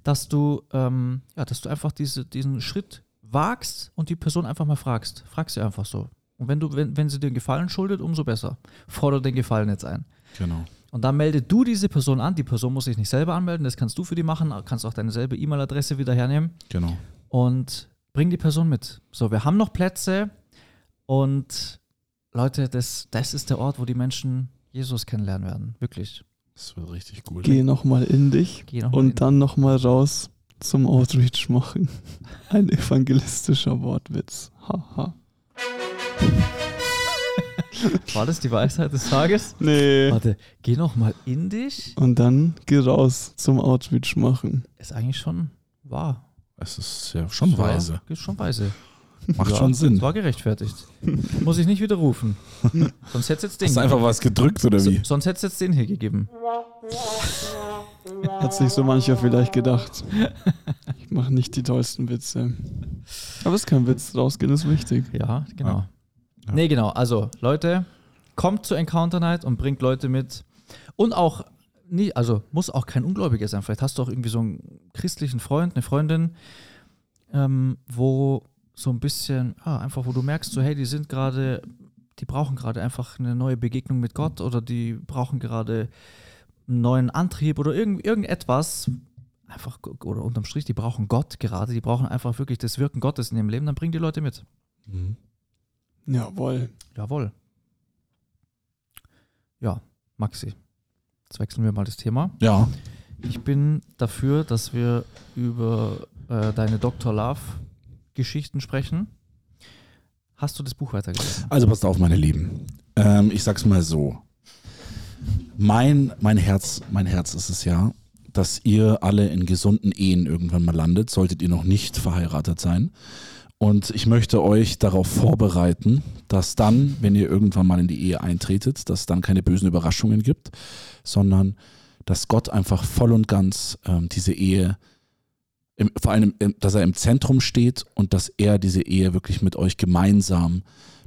Speaker 4: dass du, ähm, ja, dass du einfach diese, diesen Schritt wagst und die Person einfach mal fragst. Frag sie einfach so. Und wenn du, wenn, wenn sie dir einen Gefallen schuldet, umso besser. Fordere den Gefallen jetzt ein.
Speaker 5: Genau.
Speaker 4: Und dann melde du diese Person an. Die Person muss sich nicht selber anmelden, das kannst du für die machen. Kannst auch deine selbe E-Mail-Adresse wieder hernehmen
Speaker 5: Genau.
Speaker 4: und bring die Person mit. So, wir haben noch Plätze und Leute, das, das ist der Ort, wo die Menschen Jesus kennenlernen werden. Wirklich.
Speaker 5: Das wird richtig gut.
Speaker 6: Geh nochmal in dich
Speaker 4: Geh noch mal in-
Speaker 6: und dann nochmal raus zum Outreach machen. Ein evangelistischer Wortwitz. Haha.
Speaker 4: War das die Weisheit des Tages?
Speaker 6: Nee.
Speaker 4: Warte, geh noch mal in dich.
Speaker 6: Und dann geh raus zum Outreach machen.
Speaker 4: Ist eigentlich schon wahr.
Speaker 5: Es ist ja schon
Speaker 4: War-
Speaker 5: weise.
Speaker 4: Ist schon weise.
Speaker 5: Macht
Speaker 4: Ja,
Speaker 5: schon Sinn.
Speaker 4: Es war gerechtfertigt. Muss ich nicht widerrufen. Sonst hätte es jetzt den
Speaker 5: Hast du einfach was gedrückt oder wie?
Speaker 4: Sonst hätte es jetzt den hier gegeben.
Speaker 6: Hat sich so mancher vielleicht gedacht. Ich mache nicht die tollsten Witze. Aber es ist kein Witz, rausgehen ist wichtig.
Speaker 4: Ja, genau.
Speaker 5: Ja.
Speaker 4: Nee, genau. Also, Leute, kommt zur Encounter Night und bringt Leute mit. Und auch, nie, also muss auch kein Ungläubiger sein. Vielleicht hast du auch irgendwie so einen christlichen Freund, eine Freundin, ähm, wo so ein bisschen, ah, einfach, wo du merkst, so, hey, die sind gerade, die brauchen gerade einfach eine neue Begegnung mit Gott oder die brauchen gerade einen neuen Antrieb oder irgend, irgendetwas. Einfach, oder unterm Strich, die brauchen Gott gerade, die brauchen einfach wirklich das Wirken Gottes in ihrem Leben, dann bring die Leute mit.
Speaker 5: Mhm.
Speaker 6: Jawohl.
Speaker 4: Jawohl. Ja, Maxi. Jetzt wechseln wir mal das Thema.
Speaker 5: Ja.
Speaker 4: Ich bin dafür, dass wir über äh, deine Dr. Love-Geschichten sprechen. Hast du das Buch weitergelesen?
Speaker 5: Also passt auf, meine Lieben. Ähm, ich sag's mal so. Mein, mein Herz, mein Herz ist es ja, dass ihr alle in gesunden Ehen irgendwann mal landet, solltet ihr noch nicht verheiratet sein. Und ich möchte euch darauf vorbereiten, dass dann, wenn ihr irgendwann mal in die Ehe eintretet, dass es dann keine bösen Überraschungen gibt, sondern dass Gott einfach voll und ganz ähm, diese Ehe, im, vor allem, dass er im Zentrum steht und dass er diese Ehe wirklich mit euch gemeinsam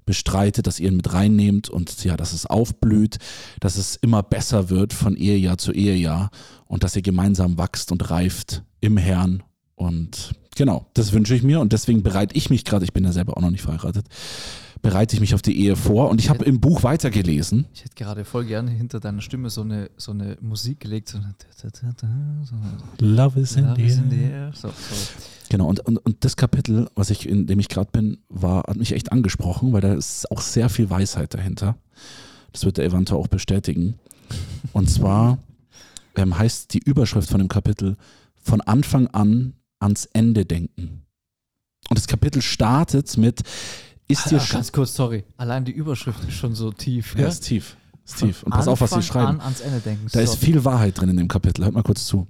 Speaker 5: bestreitet, dass ihr ihn mit reinnehmt und ja, dass es aufblüht, dass es immer besser wird von Ehejahr zu Ehejahr und dass ihr gemeinsam wachst und reift im Herrn und genau, das wünsche ich mir und deswegen bereite ich mich gerade, ich bin ja selber auch noch nicht verheiratet, bereite ich mich auf die Ehe vor und ich habe im Buch weitergelesen.
Speaker 4: Ich hätte gerade voll gerne hinter deiner Stimme so eine, so eine Musik gelegt. So eine, so eine
Speaker 5: Love is in,
Speaker 4: Love
Speaker 5: the
Speaker 4: is in the
Speaker 5: air.
Speaker 4: So.
Speaker 5: Genau, und, und, und das Kapitel, was ich, in dem ich gerade bin, war, hat mich echt angesprochen, weil da ist auch sehr viel Weisheit dahinter. Das wird der Evanta auch bestätigen. Und zwar ähm, heißt die Überschrift von dem Kapitel von Anfang an ans Ende denken. Und das Kapitel startet mit, ist dir
Speaker 4: Ah,
Speaker 5: schon.
Speaker 4: ganz kurz, sorry. Allein die Überschrift ist schon so tief.
Speaker 5: Ja,
Speaker 4: Ja,
Speaker 5: ist tief. Ist tief. Und pass auf, was sie
Speaker 4: Anfang
Speaker 5: schreiben.
Speaker 4: An ans Ende denken.
Speaker 5: Da ist viel Wahrheit drin in dem Kapitel. Hört mal kurz zu.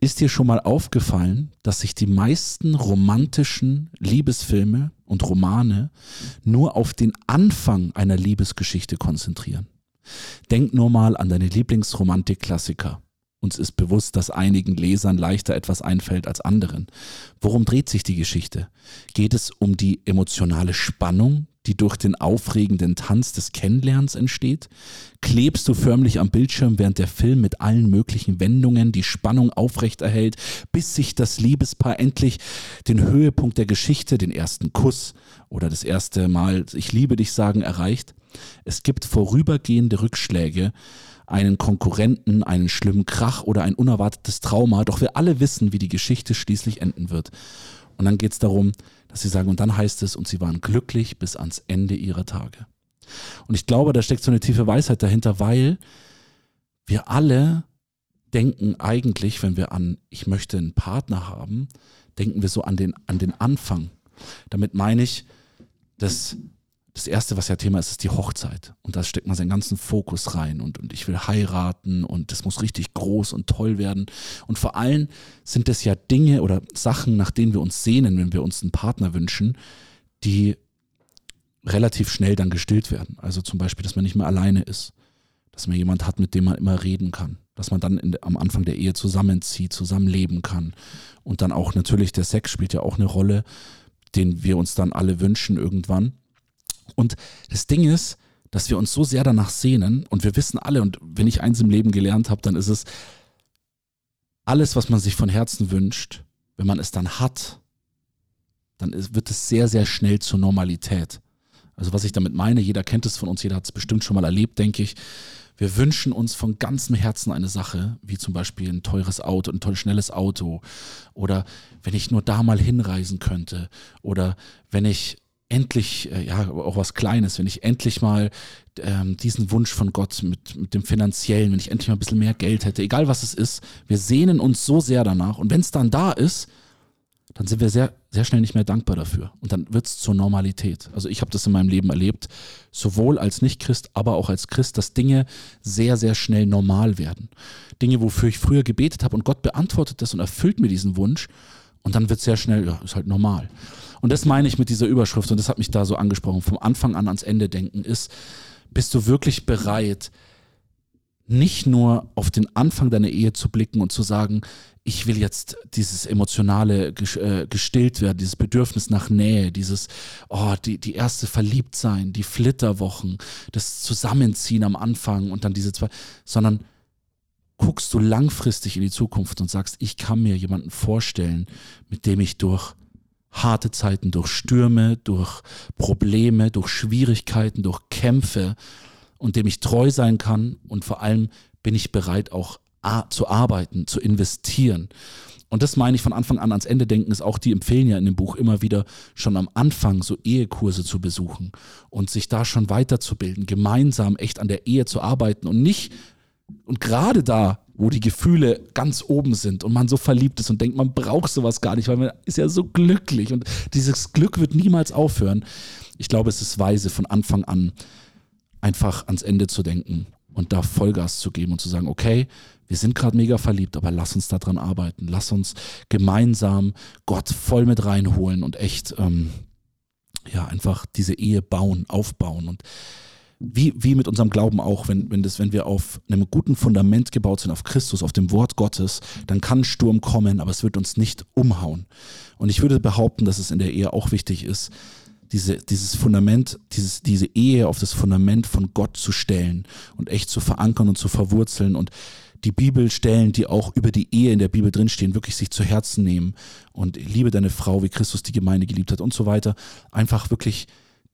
Speaker 5: Ist dir schon mal aufgefallen, dass sich die meisten romantischen Liebesfilme und Romane nur auf den Anfang einer Liebesgeschichte konzentrieren? Denk nur mal an deine Lieblingsromantik-Klassiker. Uns ist bewusst, dass einigen Lesern leichter etwas einfällt als anderen. Worum dreht sich die Geschichte? Geht es um die emotionale Spannung, die durch den aufregenden Tanz des Kennenlernens entsteht? Klebst du förmlich am Bildschirm, während der Film mit allen möglichen Wendungen die Spannung aufrechterhält, bis sich das Liebespaar endlich den Höhepunkt der Geschichte, den ersten Kuss oder das erste Mal Ich liebe dich sagen erreicht? Es gibt vorübergehende Rückschläge, einen Konkurrenten, einen schlimmen Krach oder ein unerwartetes Trauma, doch wir alle wissen, wie die Geschichte schließlich enden wird. Und dann geht es darum, dass sie sagen, und dann heißt es, und sie waren glücklich bis ans Ende ihrer Tage. Und ich glaube, da steckt so eine tiefe Weisheit dahinter, weil wir alle denken eigentlich, wenn wir an, ich möchte einen Partner haben, denken wir so an den, an den Anfang. Damit meine ich, dass das erste, was ja Thema ist, ist die Hochzeit. Und da steckt man seinen ganzen Fokus rein und, und ich will heiraten und das muss richtig groß und toll werden. Und vor allem sind es ja Dinge oder Sachen, nach denen wir uns sehnen, wenn wir uns einen Partner wünschen, die relativ schnell dann gestillt werden. Also zum Beispiel, dass man nicht mehr alleine ist, dass man jemand hat, mit dem man immer reden kann, dass man dann in, am Anfang der Ehe zusammenzieht, zusammenleben kann. Und dann auch natürlich der Sex spielt ja auch eine Rolle, den wir uns dann alle wünschen irgendwann. Und das Ding ist, dass wir uns so sehr danach sehnen und wir wissen alle, und wenn ich eins im Leben gelernt habe, dann ist es, alles, was man sich von Herzen wünscht, wenn man es dann hat, dann wird es sehr, sehr schnell zur Normalität. Also was ich damit meine, jeder kennt es von uns, jeder hat es bestimmt schon mal erlebt, denke ich. Wir wünschen uns von ganzem Herzen eine Sache, wie zum Beispiel ein teures Auto, ein toll schnelles Auto oder wenn ich nur da mal hinreisen könnte oder wenn ich endlich, äh, ja, auch was Kleines, wenn ich endlich mal ähm, diesen Wunsch von Gott mit, mit dem Finanziellen, wenn ich endlich mal ein bisschen mehr Geld hätte, egal was es ist, wir sehnen uns so sehr danach und wenn es dann da ist, dann sind wir sehr, sehr schnell nicht mehr dankbar dafür. Und dann wird es zur Normalität. Also ich habe das in meinem Leben erlebt, sowohl als Nicht-Christ, aber auch als Christ, dass Dinge sehr, sehr schnell normal werden. Dinge, wofür ich früher gebetet habe und Gott beantwortet das und erfüllt mir diesen Wunsch. Und dann wird sehr schnell, ja, ist halt normal. Und das meine ich mit dieser Überschrift und das hat mich da so angesprochen. Vom Anfang an ans Ende denken ist, bist du wirklich bereit, nicht nur auf den Anfang deiner Ehe zu blicken und zu sagen, ich will jetzt dieses emotionale äh, gestillt werden, dieses Bedürfnis nach Nähe, dieses, oh, die, die erste Verliebtsein, die Flitterwochen, das Zusammenziehen am Anfang und dann diese zwei, sondern guckst du langfristig in die Zukunft und sagst, ich kann mir jemanden vorstellen, mit dem ich durch harte Zeiten, durch Stürme, durch Probleme, durch Schwierigkeiten, durch Kämpfe und dem ich treu sein kann und vor allem bin ich bereit auch zu arbeiten, zu investieren. Und das meine ich von Anfang an ans Ende denken, ist auch, die empfehlen ja in dem Buch immer wieder schon am Anfang so Ehekurse zu besuchen und sich da schon weiterzubilden, gemeinsam echt an der Ehe zu arbeiten und nicht, und gerade da, wo die Gefühle ganz oben sind und man so verliebt ist und denkt, man braucht sowas gar nicht, weil man ist ja so glücklich und dieses Glück wird niemals aufhören. Ich glaube, es ist weise von Anfang an einfach ans Ende zu denken und da Vollgas zu geben und zu sagen, okay, wir sind gerade mega verliebt, aber lass uns daran arbeiten. Lass uns gemeinsam Gott voll mit reinholen und echt, ähm, ja, einfach diese Ehe bauen, aufbauen. Und wie, wie mit unserem Glauben auch, wenn, wenn, das, wenn wir auf einem guten Fundament gebaut sind, auf Christus, auf dem Wort Gottes, dann kann Sturm kommen, aber es wird uns nicht umhauen. Und ich würde behaupten, dass es in der Ehe auch wichtig ist, diese, dieses Fundament, dieses, diese Ehe auf das Fundament von Gott zu stellen und echt zu verankern und zu verwurzeln und die Bibelstellen, die auch über die Ehe in der Bibel drinstehen, wirklich sich zu Herzen nehmen und liebe deine Frau, wie Christus die Gemeinde geliebt hat und so weiter, einfach wirklich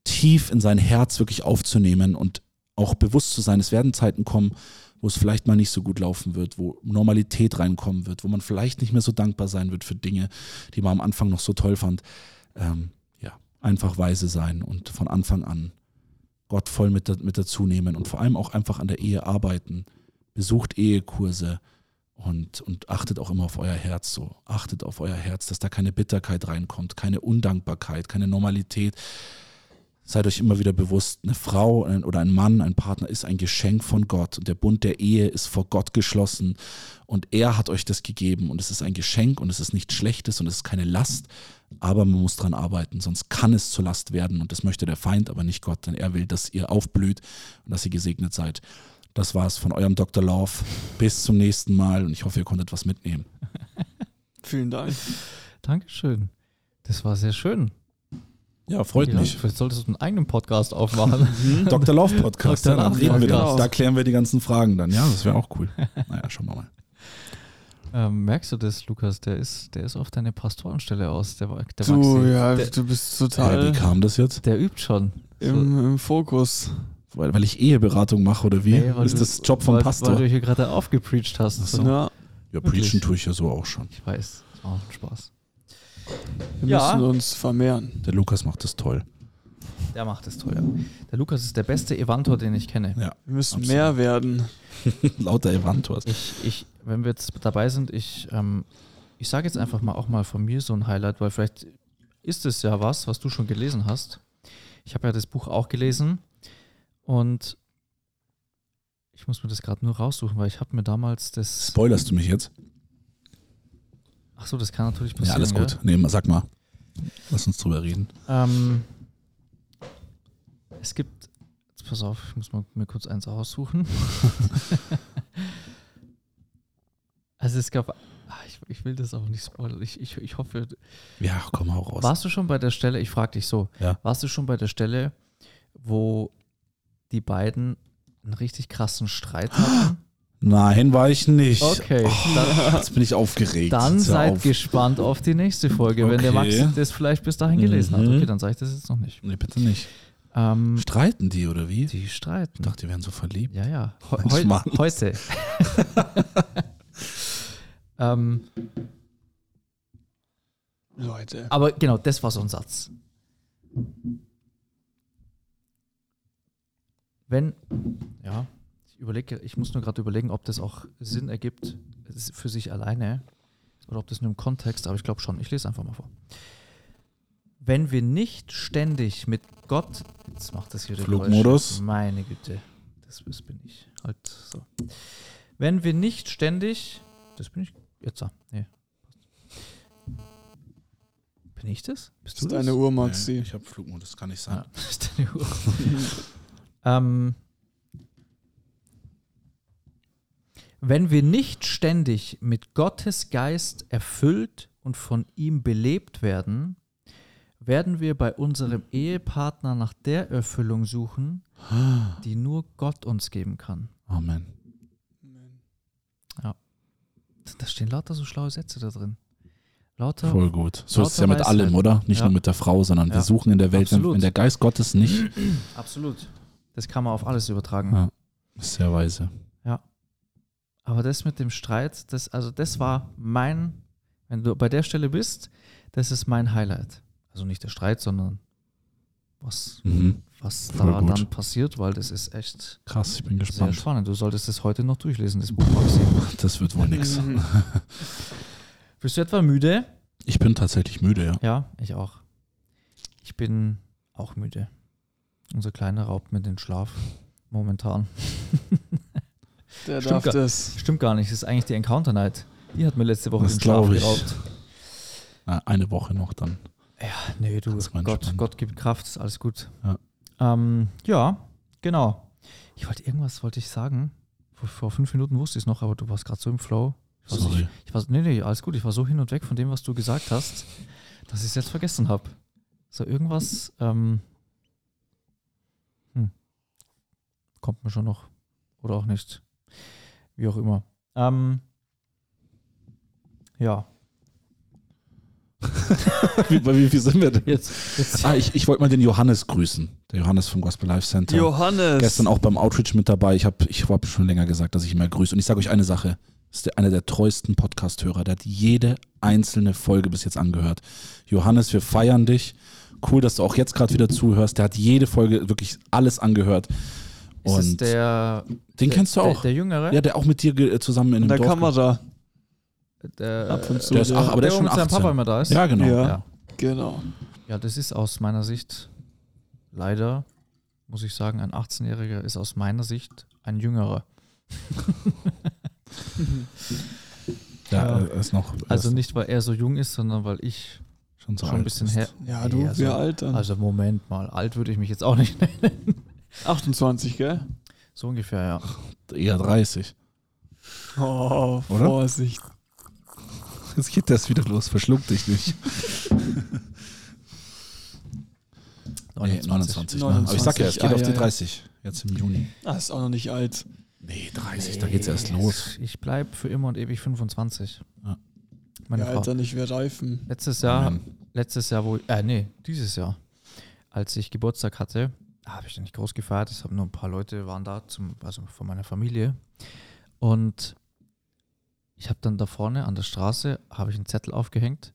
Speaker 5: tief in sein Herz wirklich aufzunehmen und auch bewusst zu sein, es werden Zeiten kommen, wo es vielleicht mal nicht so gut laufen wird, wo Normalität reinkommen wird, wo man vielleicht nicht mehr so dankbar sein wird für Dinge, die man am Anfang noch so toll fand. Ähm, ja, einfach weise sein und von Anfang an Gott voll mit, mit dazu nehmen und vor allem auch einfach an der Ehe arbeiten. Besucht Ehekurse und, und achtet auch immer auf euer Herz so. Achtet auf euer Herz, dass da keine Bitterkeit reinkommt, keine Undankbarkeit, keine Normalität seid euch immer wieder bewusst, eine Frau oder ein Mann, ein Partner ist ein Geschenk von Gott und der Bund der Ehe ist vor Gott geschlossen und er hat euch das gegeben und es ist ein Geschenk und es ist nichts Schlechtes und es ist keine Last, aber man muss dran arbeiten, sonst kann es zur Last werden und das möchte der Feind, aber nicht Gott, denn er will, dass ihr aufblüht und dass ihr gesegnet seid. Das war's von eurem Dr. Love. Bis zum nächsten Mal und ich hoffe, ihr konntet was mitnehmen.
Speaker 6: Vielen Dank.
Speaker 4: Dankeschön. Das war sehr schön.
Speaker 5: Ja, freut
Speaker 4: Ja,
Speaker 5: mich.
Speaker 4: vielleicht solltest du einen eigenen Podcast aufmachen.
Speaker 5: Dr. Love Podcast.
Speaker 4: Dr.
Speaker 5: Ja, reden wir da.
Speaker 4: Podcast.
Speaker 5: da klären wir die ganzen Fragen dann. Ja, das wäre auch cool. Naja, schauen wir mal.
Speaker 4: ähm, merkst du das, Lukas? Der ist, der ist auf deine Pastorenstelle aus. Der, der
Speaker 6: Du,
Speaker 4: Maxi.
Speaker 6: ja,
Speaker 4: der,
Speaker 6: du bist
Speaker 5: Ja,
Speaker 6: total
Speaker 5: wie kam das jetzt?
Speaker 4: der übt schon.
Speaker 6: im, im Fokus.
Speaker 5: Weil, weil ich Eheberatung mache oder wie?
Speaker 4: Nee, weil
Speaker 5: ist
Speaker 4: du-
Speaker 5: das Job vom
Speaker 4: weil,
Speaker 5: Pastor?
Speaker 4: Weil du hier gerade aufgepreacht hast.
Speaker 5: So.
Speaker 6: Ja,
Speaker 5: ja, preachen tue ich ja so auch schon.
Speaker 4: Ich weiß. Das war auch ein Spaß.
Speaker 6: Wir
Speaker 4: Ja.
Speaker 6: müssen uns vermehren.
Speaker 5: Der Lukas macht das toll.
Speaker 4: Der macht das toll, ja. Der Lukas ist der beste Evantor, den ich kenne.
Speaker 5: Ja,
Speaker 6: Wir müssen
Speaker 5: Absolut.
Speaker 6: mehr werden.
Speaker 5: lauter Evantors.
Speaker 4: Ich, ich, wenn wir jetzt dabei sind, ich, ähm, ich sage jetzt einfach mal auch mal von mir so ein Highlight, weil vielleicht ist es ja was, was du schon gelesen hast. Ich habe ja das Buch auch gelesen und ich muss mir das gerade nur raussuchen, weil ich habe mir damals das.
Speaker 5: Spoilerst du mich jetzt?
Speaker 4: Ach so, das kann natürlich
Speaker 5: Ja,
Speaker 4: passieren.
Speaker 5: alles gut. Nee, mal- sag mal. Lass uns drüber reden.
Speaker 4: Ähm, es gibt, jetzt pass auf, ich muss mal mir kurz eins aussuchen. also es gab, ah, ich, ich will das auch nicht spoilern, ich, ich, ich hoffe,
Speaker 5: Ja, komm, hau raus.
Speaker 4: warst du schon bei der Stelle, ich frage dich so,
Speaker 5: Ja.
Speaker 4: warst du schon bei der Stelle, wo die beiden einen richtig krassen Streit hatten?
Speaker 5: Nein, war ich nicht.
Speaker 4: Okay,
Speaker 5: Oh,
Speaker 4: dann,
Speaker 5: jetzt bin ich aufgeregt.
Speaker 4: dann seid
Speaker 5: auf.
Speaker 4: gespannt auf die nächste Folge, wenn der
Speaker 5: Okay.
Speaker 4: Max das vielleicht bis dahin gelesen hat.
Speaker 5: Mhm.
Speaker 4: Okay, dann sage ich das jetzt noch nicht.
Speaker 5: Nee, bitte nicht.
Speaker 4: Ähm,
Speaker 5: Streiten die oder wie?
Speaker 4: die streiten.
Speaker 5: Ich dachte, die wären so verliebt.
Speaker 4: Ja, ja.
Speaker 5: Mensch,
Speaker 4: heu heute. ähm,
Speaker 6: Leute.
Speaker 4: aber genau, das war so ein Satz. Wenn, ja, ich überlege, ich muss nur gerade überlegen, ob das auch Sinn ergibt für sich alleine oder ob das nur im Kontext, aber ich glaube schon. Ich lese einfach mal vor. Wenn wir nicht ständig mit Gott, jetzt macht das hier der
Speaker 5: Flugmodus.
Speaker 4: Geräusche. Meine Güte, das, das bin ich. Halt so. Wenn wir nicht ständig, das bin ich jetzt da. Nee. Bin ich das? Bist
Speaker 6: Das ist deine Uhr, Maxi.
Speaker 5: Nee, ich habe Flugmodus, kann nicht sein.
Speaker 4: Ja, das ist deine Uhr. ähm, wenn wir nicht ständig mit Gottes Geist erfüllt und von ihm belebt werden, werden wir bei unserem Ehepartner nach der Erfüllung suchen, die nur Gott uns geben kann.
Speaker 5: Amen.
Speaker 4: Da stehen lauter so schlaue Sätze da drin. Lauter.
Speaker 5: Voll gut. So ist es ja mit allem, oder? Nicht
Speaker 4: Ja.
Speaker 5: nur mit der Frau, sondern
Speaker 4: Ja.
Speaker 5: wir suchen in der Welt, wenn,
Speaker 4: Absolut.
Speaker 5: wenn der Geist Gottes nicht,
Speaker 4: Absolut. Das kann man auf alles übertragen.
Speaker 5: Ja. sehr weise.
Speaker 4: Aber das mit dem Streit, das, also das war mein, wenn du bei der Stelle bist, das ist mein Highlight. Also nicht der Streit, sondern was,
Speaker 5: Mhm.
Speaker 4: was
Speaker 5: Voll
Speaker 4: da
Speaker 5: gut.
Speaker 4: dann passiert, weil das ist echt
Speaker 5: Krass, ich bin
Speaker 4: sehr
Speaker 5: gespannt.
Speaker 4: spannend. Du solltest es heute noch durchlesen, das Buch.
Speaker 5: Das wird wohl nix.
Speaker 6: Mhm.
Speaker 4: Bist du etwa müde?
Speaker 5: Ich bin tatsächlich müde, ja.
Speaker 4: Ja, ich auch. Ich bin auch müde. Unser Kleiner raubt mir den Schlaf momentan.
Speaker 6: Der
Speaker 4: Stimmt
Speaker 6: darf
Speaker 4: gar-
Speaker 6: das.
Speaker 4: Stimmt gar nicht, das ist eigentlich die Encounter Night. Die hat mir letzte Woche
Speaker 5: Das
Speaker 4: den Schlaf
Speaker 5: ich.
Speaker 4: geraubt.
Speaker 5: Na, eine Woche noch dann.
Speaker 4: Ja, nee, du, Gott. Gott gibt Kraft, ist alles gut.
Speaker 5: Ja.
Speaker 4: Ähm, ja, genau. Ich wollte irgendwas wollte ich sagen. Vor, vor fünf Minuten wusste ich es noch, aber du warst gerade so im Flow. Ich war, so,
Speaker 5: Sorry.
Speaker 4: ich war, nee, nee, alles gut. Ich war so hin und weg von dem, was du gesagt hast, dass ich es jetzt vergessen habe. So irgendwas, ähm, hm, kommt mir schon noch. Oder auch nicht. Wie auch immer. Ähm, ja,
Speaker 5: Wie, bei wie viel sind wir denn?
Speaker 4: jetzt, jetzt
Speaker 5: Ah, ich, ich wollte mal den Johannes grüßen. Der Johannes vom Gospel Life Center.
Speaker 6: Johannes.
Speaker 5: Gestern auch beim Outreach mit dabei. Ich habe ich hab schon länger gesagt, dass ich ihn mal grüße. Und ich sage euch eine Sache. Das ist der, einer der treuesten Podcast-Hörer. Der hat jede einzelne Folge bis jetzt angehört. Johannes, wir feiern dich. Cool, dass du auch jetzt gerade wieder zuhörst. Der hat jede Folge wirklich alles angehört.
Speaker 4: Ist es
Speaker 5: Und
Speaker 4: der,
Speaker 5: den
Speaker 4: der,
Speaker 5: kennst du
Speaker 4: der,
Speaker 5: auch.
Speaker 4: Der Jüngere?
Speaker 5: ja, der auch mit dir ge- zusammen in
Speaker 6: in
Speaker 5: dem
Speaker 6: der
Speaker 5: Dorf.
Speaker 6: Kamera.
Speaker 4: der,
Speaker 6: Ab und zu.
Speaker 5: Der ist ach, aber der,
Speaker 4: der
Speaker 5: ist schon
Speaker 4: mit seinem
Speaker 5: 18.
Speaker 4: Papa immer da ist?
Speaker 5: Ja, genau.
Speaker 6: Ja.
Speaker 4: ja.
Speaker 6: Genau.
Speaker 4: Ja, das ist aus meiner Sicht leider, muss ich sagen, ein 18-Jähriger ist aus meiner Sicht ein Jüngerer.
Speaker 5: Ja,
Speaker 4: Ja.
Speaker 5: er ist noch er
Speaker 4: Also
Speaker 5: ist
Speaker 4: nicht, weil er so jung ist, sondern weil ich
Speaker 5: schon, so
Speaker 4: schon ein
Speaker 5: alt
Speaker 4: bisschen her.
Speaker 6: Ja, du,
Speaker 4: also,
Speaker 6: wir alt dann.
Speaker 4: Also Moment mal, alt würde ich mich jetzt auch nicht nennen.
Speaker 6: 28, gell?
Speaker 4: So ungefähr, ja.
Speaker 5: Eher 30.
Speaker 6: Oh,
Speaker 5: Oder?
Speaker 6: Vorsicht.
Speaker 5: Jetzt geht das wieder los. Verschluck dich nicht. Nee, 29. ne? Aber ich sag ja, es
Speaker 6: 29,
Speaker 5: geht
Speaker 6: ah,
Speaker 5: auf
Speaker 6: ja,
Speaker 5: die
Speaker 6: ja.
Speaker 5: 30. Jetzt im Juni.
Speaker 6: Ah, ist auch noch nicht alt.
Speaker 5: Nee, 30, da geht's erst los.
Speaker 4: Ich bleibe für immer und ewig 25.
Speaker 5: Ja.
Speaker 4: Meine
Speaker 6: ja,
Speaker 4: Frau.
Speaker 6: Alter, nicht wir reifen.
Speaker 4: Letztes Jahr,
Speaker 5: Amen.
Speaker 4: letztes Jahr, wo, äh, nee, dieses Jahr, als ich Geburtstag hatte, habe ich dann nicht groß gefeiert. Es haben nur ein paar Leute waren da, zum, also von meiner Familie. Und ich habe dann da vorne an der Straße, habe ich einen Zettel aufgehängt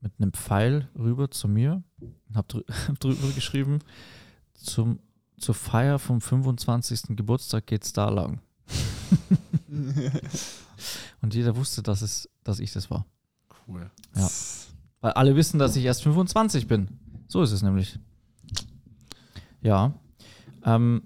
Speaker 4: mit einem Pfeil rüber zu mir und habe drü drüber geschrieben, zum, zur Feier vom 25. Geburtstag geht's da lang. Und jeder wusste, dass, es, dass ich das war.
Speaker 5: Cool.
Speaker 4: Ja. Weil alle wissen, dass ich erst 25 bin. So ist es nämlich. Ja. Ähm,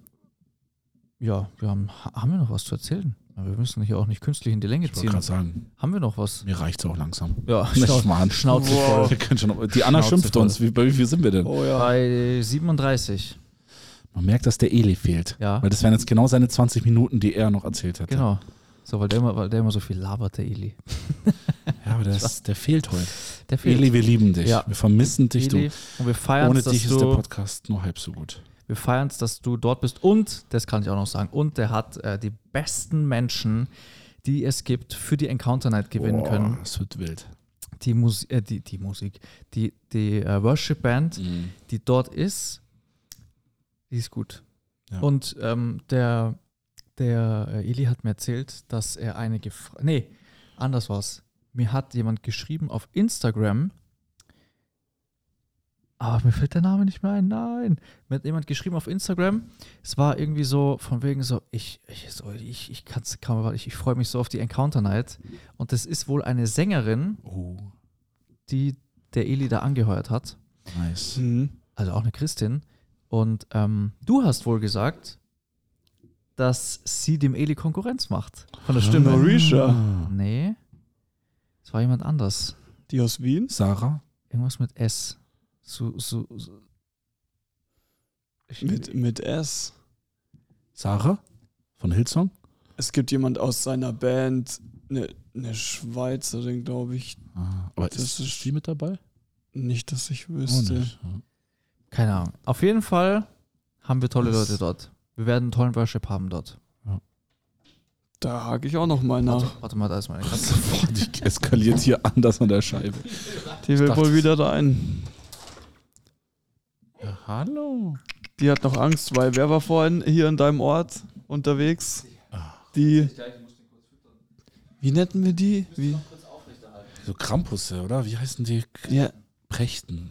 Speaker 4: ja, wir haben, ha- haben wir noch was zu erzählen? Wir müssen hier auch nicht künstlich in die Länge
Speaker 5: Ich wollte
Speaker 4: ziehen.
Speaker 5: gerade sagen,
Speaker 4: Haben wir noch was?
Speaker 5: mir reicht's auch langsam.
Speaker 4: Ja,
Speaker 5: Nicht
Speaker 4: Schnau
Speaker 5: mal an.
Speaker 4: Schnauze
Speaker 6: Wow.
Speaker 4: voll.
Speaker 5: Noch, die Anna
Speaker 4: Schnauze
Speaker 5: schimpft
Speaker 4: voll.
Speaker 5: uns. Wie, bei wie viel sind wir denn?
Speaker 6: Oh ja.
Speaker 4: Bei 37.
Speaker 5: Man merkt, dass der Eli fehlt.
Speaker 4: Ja.
Speaker 5: Weil das wären jetzt genau seine 20 Minuten, die er noch erzählt hätte.
Speaker 4: Genau. So, weil der immer, weil der immer so viel labert, der Eli.
Speaker 5: Ja, aber der, ist, der fehlt heute.
Speaker 4: Der fehlt.
Speaker 5: Eli, wir lieben dich.
Speaker 4: Ja.
Speaker 5: Wir vermissen dich.
Speaker 4: Eli. Und wir
Speaker 5: Du.
Speaker 4: feiern
Speaker 5: Ohne dich ist der
Speaker 4: du,
Speaker 5: Podcast nur halb so gut.
Speaker 4: wir feiern es, dass du dort bist. Und, das kann ich auch noch sagen, und der hat äh, die besten Menschen, die es gibt, für die Encounter Night gewinnen
Speaker 5: Boah,
Speaker 4: können.
Speaker 5: Das wird wild.
Speaker 4: die, Musi äh, die, die Musik, die, die äh, Worship Band, die dort ist, die ist gut.
Speaker 5: Ja.
Speaker 4: Und ähm, der, der äh, Eli hat mir erzählt, dass er eine gefragt, nee, anders war's. Mir hat jemand geschrieben auf Instagram, aber mir fällt der Name nicht mehr ein, nein. Mir hat jemand geschrieben auf Instagram, es war irgendwie so von wegen so, ich, ich, so, ich, ich kann's kaum, ich, ich freue mich so auf die Encounter Night. Und das ist wohl eine Sängerin,
Speaker 5: Oh,
Speaker 4: die der Eli da angeheuert hat,
Speaker 5: nice.
Speaker 6: Mhm.
Speaker 4: also auch eine Christin. Und ähm, du hast wohl gesagt, dass sie dem Eli Konkurrenz macht. Von der Stimme.
Speaker 6: Marisha.
Speaker 5: Ah.
Speaker 4: Nee. Es war jemand anders.
Speaker 6: Die aus Wien?
Speaker 5: Sarah?
Speaker 4: Irgendwas mit S. So, so, so.
Speaker 6: Mit, mit S.
Speaker 5: Sarah? Von Hillsong?
Speaker 6: Es gibt jemand aus seiner Band, eine, eine Schweizerin, glaube ich.
Speaker 5: Ah, aber
Speaker 6: Das
Speaker 5: ist,
Speaker 6: ist-
Speaker 5: die mit dabei?
Speaker 6: Nicht, dass ich
Speaker 5: Oh,
Speaker 6: wüsste.
Speaker 5: nicht. Ja.
Speaker 4: keine Ahnung. Auf jeden Fall haben wir tolle
Speaker 6: Das-
Speaker 4: Leute dort. Wir werden einen tollen Worship haben dort.
Speaker 6: Da hake ich auch noch mal nach.
Speaker 4: Warte, warte mal, da ist meine Katze.
Speaker 5: Die eskaliert hier anders an der Scheibe.
Speaker 6: Die will wohl wieder rein.
Speaker 5: Ja, hallo.
Speaker 6: Die hat noch Angst, weil wer war vorhin hier in deinem Ort unterwegs? Die. Wie nennen wir die? Wie?
Speaker 5: So Krampusse, oder? Wie heißen die?
Speaker 6: Ja,
Speaker 5: Prechten.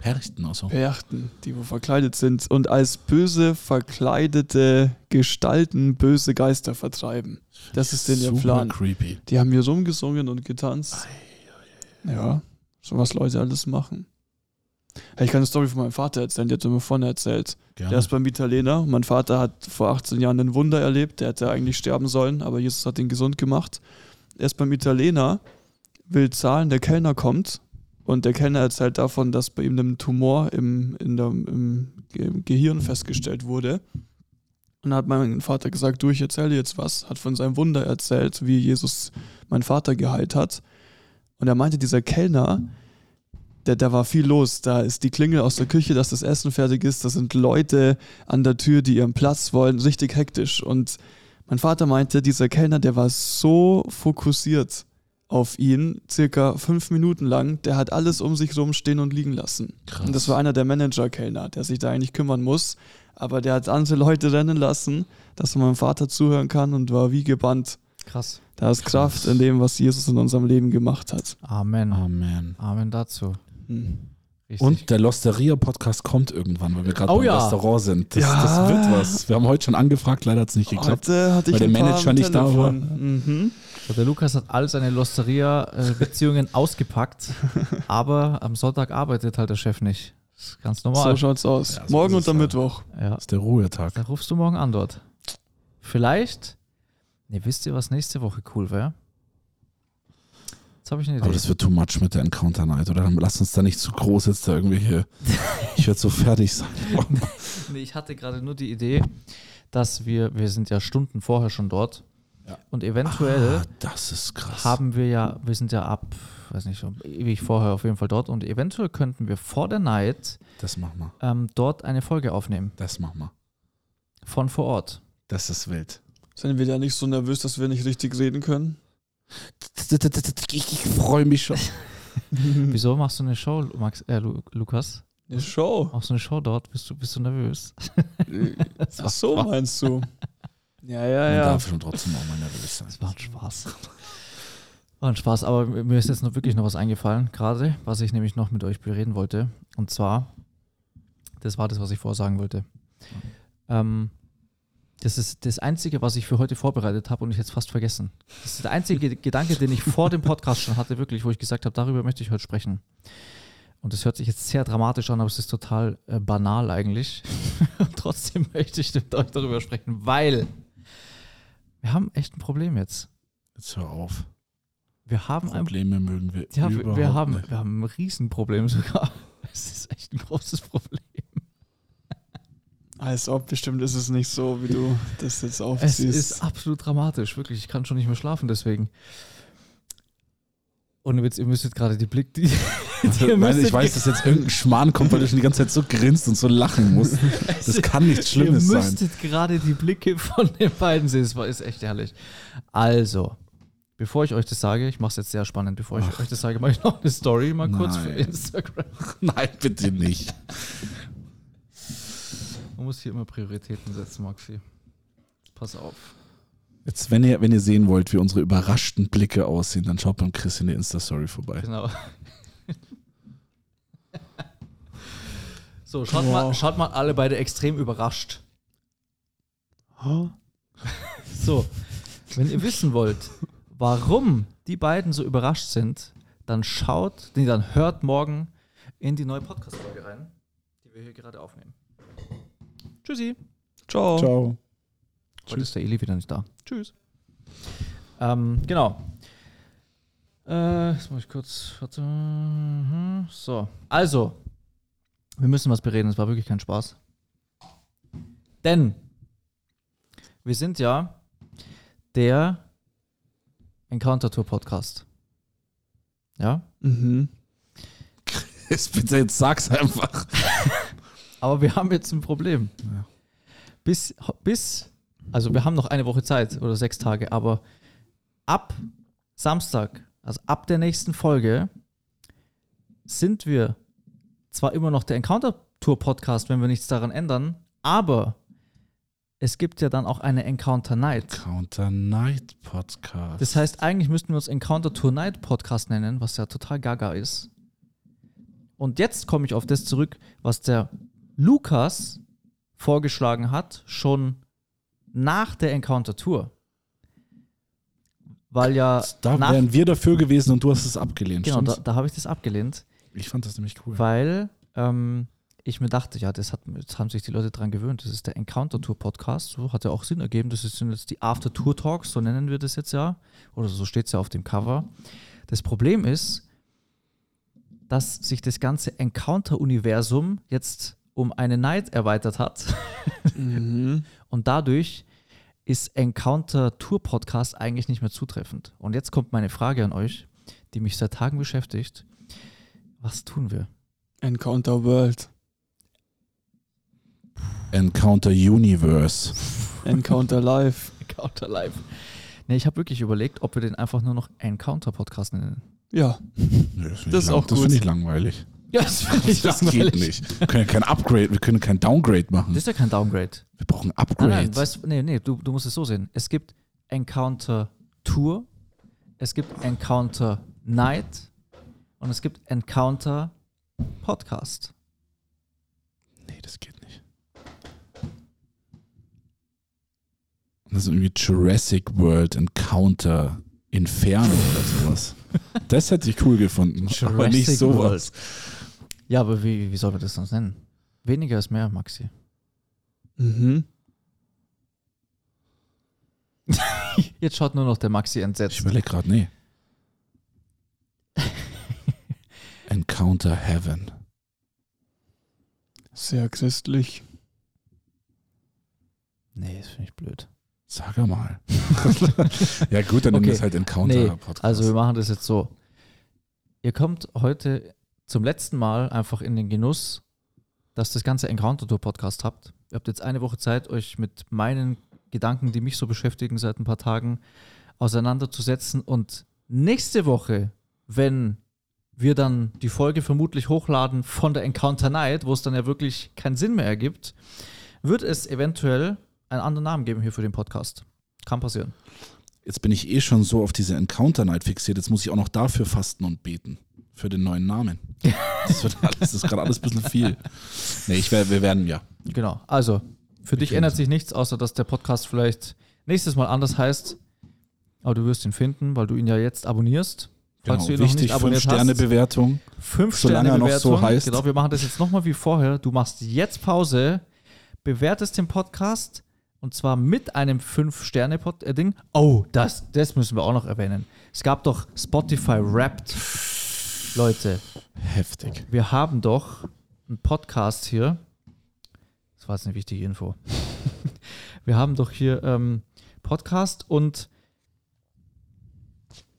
Speaker 5: Perchten oder so.
Speaker 6: Perchten, die wo verkleidet sind und als böse verkleidete Gestalten böse Geister vertreiben. Das ist denn ihr Plan.
Speaker 5: creepy.
Speaker 6: Die haben hier rumgesungen und getanzt. Ja, so was Leute alles machen. Hey, ich kann eine Story von meinem Vater erzählen, die hat er mir vorne erzählt.
Speaker 5: Gerne.
Speaker 6: Der ist beim Italiener. Mein Vater hat vor 18 Jahren ein Wunder erlebt. Der hätte eigentlich sterben sollen, aber Jesus hat ihn gesund gemacht. Er ist beim Italiener, will zahlen, der Kellner kommt und der Kellner erzählt davon, dass bei ihm ein Tumor im, in der, im Ge- Gehirn festgestellt wurde. Und hat mein Vater gesagt, du, ich erzähle jetzt was, hat von seinem Wunder erzählt, wie Jesus meinen Vater geheilt hat. Und er meinte, dieser Kellner, der, da war viel los. Da ist die Klingel aus der Küche, dass das Essen fertig ist. Da sind Leute an der Tür, die ihren Platz wollen. Richtig hektisch. Und mein Vater meinte, dieser Kellner, der war so fokussiert auf ihn, circa fünf Minuten lang. Der hat alles um sich rum stehen und liegen lassen.
Speaker 5: Krass.
Speaker 6: Und das war einer der Manager-Kellner, der sich da eigentlich kümmern muss. Aber der hat andere Leute rennen lassen, dass er meinem Vater zuhören kann und war wie gebannt.
Speaker 4: Krass.
Speaker 6: Da ist
Speaker 5: Krass.
Speaker 6: Kraft in dem, was Jesus in unserem Leben gemacht hat.
Speaker 4: Amen.
Speaker 5: Amen.
Speaker 4: Amen dazu.
Speaker 6: Hm.
Speaker 4: Richtig.
Speaker 5: Und der Losteria-Podcast kommt irgendwann, weil wir gerade
Speaker 4: Oh
Speaker 5: beim
Speaker 4: ja.
Speaker 5: Restaurant sind. Das,
Speaker 6: Ja.
Speaker 5: das wird was. Wir haben heute schon angefragt, leider hat es nicht geklappt.
Speaker 6: Heute hatte ich
Speaker 5: Weil der Manager nicht da war.
Speaker 6: Mhm.
Speaker 4: Der Lukas hat all seine Losteria-Beziehungen ausgepackt, aber am Sonntag arbeitet halt der Chef nicht. Das ist ganz
Speaker 6: So
Speaker 4: normal.
Speaker 6: schaut's aus.
Speaker 5: Ja, so
Speaker 6: Morgen und
Speaker 5: es
Speaker 6: am
Speaker 5: halt.
Speaker 6: Mittwoch.
Speaker 4: ja.
Speaker 5: Das ist der Ruhetag.
Speaker 4: Da rufst du morgen an dort. Vielleicht, ne, wisst ihr, was nächste Woche cool wäre? Jetzt habe ich eine Idee.
Speaker 5: Aber das wird too much mit der Encounter Night, oder? Dann lass uns da nicht zu groß jetzt da irgendwelche. Ich werde so fertig sein.
Speaker 4: Nee, ich hatte gerade nur die Idee, dass wir, wir sind ja Stunden vorher schon dort
Speaker 5: Ja.
Speaker 4: und eventuell
Speaker 5: Ah, das ist krass.
Speaker 4: haben wir ja, wir sind ja ab, weiß nicht, schon ewig vorher auf jeden Fall dort und eventuell könnten wir vor der Night
Speaker 5: Das machen wir.
Speaker 4: ähm, dort eine Folge aufnehmen
Speaker 5: Das machen wir.
Speaker 4: von vor Ort.
Speaker 5: Das ist wild.
Speaker 6: Sind wir da nicht so nervös, dass wir nicht richtig reden können?
Speaker 5: Ich freue mich schon.
Speaker 4: Wieso machst du eine Show, Max, äh, Lu Lukas?
Speaker 6: Eine Show.
Speaker 4: Machst du eine Show dort? Bist du, bist du nervös?
Speaker 6: Ach so, meinst du? Ja, ja,
Speaker 5: Man
Speaker 6: ja.
Speaker 5: darf schon trotzdem auch mal nervös sein.
Speaker 4: Das war ein Spaß. War ein Spaß, aber mir ist jetzt noch wirklich noch was eingefallen, gerade, was ich nämlich noch mit euch bereden wollte. Und zwar, das war das, was ich vorsagen wollte. Ähm, das ist das Einzige, was ich für heute vorbereitet habe und ich jetzt fast vergessen. Das ist der einzige Gedanke, den ich vor dem Podcast schon hatte, wirklich, wo ich gesagt habe, darüber möchte ich heute sprechen. Und das hört sich jetzt sehr dramatisch an, aber es ist total äh, banal eigentlich. und trotzdem möchte ich mit euch darüber sprechen, weil wir haben echt ein Problem jetzt.
Speaker 5: Jetzt hör auf.
Speaker 4: Wir haben ein
Speaker 5: Probleme mögen wir
Speaker 4: ja, wir, haben,
Speaker 5: nicht.
Speaker 4: wir haben ein Riesenproblem sogar. Es ist echt ein großes Problem.
Speaker 6: Als ob, bestimmt ist es nicht so, wie du das jetzt
Speaker 4: Es
Speaker 6: aufziehst.
Speaker 4: ist absolut dramatisch, wirklich. Ich kann schon nicht mehr schlafen deswegen. Und ihr, ihr müsstet gerade die Blick, die, die ihr
Speaker 5: Nein, ich weiß, dass jetzt irgendein Schmarrn kommt, weil du schon die ganze Zeit so grinst und so lachen musst. Das kann nichts Schlimmes
Speaker 4: Ihr
Speaker 5: sein.
Speaker 4: müsstet gerade die Blicke von den beiden sehen. Es war ist echt herrlich. Also, bevor ich euch das sage, ich mache es jetzt sehr spannend, bevor ich euch das sage, mache ich noch eine Story mal kurz für
Speaker 5: Nein.
Speaker 4: Instagram.
Speaker 5: Nein, bitte nicht.
Speaker 4: Man muss hier immer Prioritäten setzen, Maxi. Pass auf.
Speaker 5: Jetzt, wenn ihr, wenn ihr sehen wollt, wie unsere überraschten Blicke aussehen, dann schaut beim Chris in der Insta-Story vorbei.
Speaker 4: Genau. so, schaut,
Speaker 6: Wow.
Speaker 4: mal, schaut mal alle beide extrem überrascht. So, wenn ihr wissen wollt, warum die beiden so überrascht sind, dann schaut, nee, dann hört morgen in die neue Podcast-Folge rein, die wir hier gerade aufnehmen. Tschüssi.
Speaker 6: Ciao.
Speaker 5: Ciao.
Speaker 4: Heute ist der Eli wieder nicht da. Tschüss. Ähm, genau. Äh, jetzt muss ich kurz. Warte. So. Also, wir müssen was bereden. Es war wirklich kein Spaß. Denn wir sind ja der Encounter Tour Podcast. Ja?
Speaker 6: Mhm.
Speaker 5: Jetzt bitte, jetzt sag's einfach.
Speaker 4: Aber wir haben jetzt ein Problem.
Speaker 5: Ja.
Speaker 4: Bis, bis, also wir haben noch eine Woche Zeit oder sechs Tage, aber ab Samstag, also ab der nächsten Folge, sind wir zwar immer noch der Encounter Tour Podcast, wenn wir nichts daran ändern, aber es gibt ja dann auch eine Encounter Night.
Speaker 5: Counter Night Podcast.
Speaker 4: Das heißt, eigentlich müssten wir uns Encounter Tour Night Podcast nennen, was ja total gaga ist. Und jetzt komme ich auf das zurück, was der Lukas vorgeschlagen hat, schon nach der Encounter Tour. Weil ja
Speaker 5: Da
Speaker 4: nach,
Speaker 5: wären wir dafür gewesen und du hast es abgelehnt.
Speaker 4: genau, da,
Speaker 5: stimmt's?
Speaker 4: da habe ich das abgelehnt,
Speaker 5: ich fand das nämlich cool.
Speaker 4: weil ähm, ich mir dachte, ja, das hat, jetzt haben sich die Leute dran gewöhnt. Das ist der Encounter Tour Podcast. So hat ja auch Sinn ergeben. Das sind jetzt die After Tour Talks, so nennen wir das jetzt ja. Oder so steht es ja auf dem Cover. Das Problem ist, dass sich das ganze Encounter-Universum jetzt um eine Night erweitert hat.
Speaker 6: Mhm.
Speaker 4: Und dadurch ist Encounter Tour Podcast eigentlich nicht mehr zutreffend. Und jetzt kommt meine Frage an euch, die mich seit Tagen beschäftigt. Was tun wir?
Speaker 6: Encounter World.
Speaker 5: Encounter Universe.
Speaker 6: Encounter Live.
Speaker 4: Encounter Live. Nee, ich habe wirklich überlegt, ob wir den einfach nur noch Encounter Podcast nennen.
Speaker 6: Ja,
Speaker 5: Nee,
Speaker 6: Das
Speaker 5: ich
Speaker 6: ist auch
Speaker 5: Das
Speaker 6: gut.
Speaker 5: finde ich langweilig.
Speaker 4: Ja, das
Speaker 5: Das geht nicht. Wir können ja kein Upgrade, wir können kein Downgrade machen.
Speaker 4: Das ist ja kein Downgrade.
Speaker 5: wir brauchen
Speaker 4: Nein,
Speaker 5: Upgrade.
Speaker 4: nein, weißt, nee, nee, du, du musst es so sehen. Es gibt Encounter Tour, es gibt Encounter Night und es gibt Encounter Podcast.
Speaker 5: nee, das geht nicht. Das ist irgendwie Jurassic World Encounter Inferno oder sowas. Das hätte ich cool gefunden. aber nicht
Speaker 4: Jurassic
Speaker 5: sowas.
Speaker 4: Ja, aber wie, wie soll man das sonst nennen? Weniger ist mehr, Maxi.
Speaker 6: Mhm.
Speaker 4: Jetzt schaut nur noch der Maxi
Speaker 5: Ich
Speaker 4: entsetzt.
Speaker 5: überlege gerade, nee. Encounter Heaven.
Speaker 6: Sehr christlich.
Speaker 4: Nee, das finde ich blöd.
Speaker 5: Sag er mal. ja, gut, dann
Speaker 4: Okay.
Speaker 5: wir es halt Encounter
Speaker 4: Nee, also wir machen das jetzt so. Ihr kommt heute zum letzten Mal einfach in den Genuss, dass das ganze Encounter Tour Podcast habt. Ihr habt jetzt eine Woche Zeit, euch mit meinen Gedanken, die mich so beschäftigen seit ein paar Tagen, auseinanderzusetzen. Und nächste Woche, wenn wir dann die Folge vermutlich hochladen von der Encounter Night, wo es dann ja wirklich keinen Sinn mehr ergibt, wird es eventuell einen anderen Namen geben hier für den Podcast. Kann passieren.
Speaker 5: Jetzt bin ich eh schon so auf diese Encounter Night fixiert. Jetzt muss ich auch noch dafür fasten und beten. Für den neuen Namen. Das, wird alles, das ist gerade alles ein bisschen viel. Nee, ich wir werden ja.
Speaker 4: Genau. Also, für dich
Speaker 5: kriegen
Speaker 4: ändert sich nichts, außer dass der Podcast vielleicht nächstes Mal anders heißt. Aber du wirst ihn finden, weil du ihn ja jetzt abonnierst. Falls du ihn noch
Speaker 5: Genau, wichtig,
Speaker 4: nicht abonniert
Speaker 5: 5-Sterne-Bewertung.
Speaker 4: hast. Fünf
Speaker 5: solange
Speaker 4: Sterne
Speaker 5: er noch
Speaker 4: Bewertung.
Speaker 5: so heißt.
Speaker 4: Genau, wir machen das jetzt nochmal wie vorher. Du machst jetzt Pause, bewertest den Podcast und zwar mit einem Fünf-Sterne-Ding. Oh, das, das müssen wir auch noch erwähnen. Es gab doch Spotify Wrapped. Leute,
Speaker 5: Heftig.
Speaker 4: wir haben doch einen Podcast hier. Das war jetzt eine wichtige Info. Wir haben doch hier ähm, Podcast und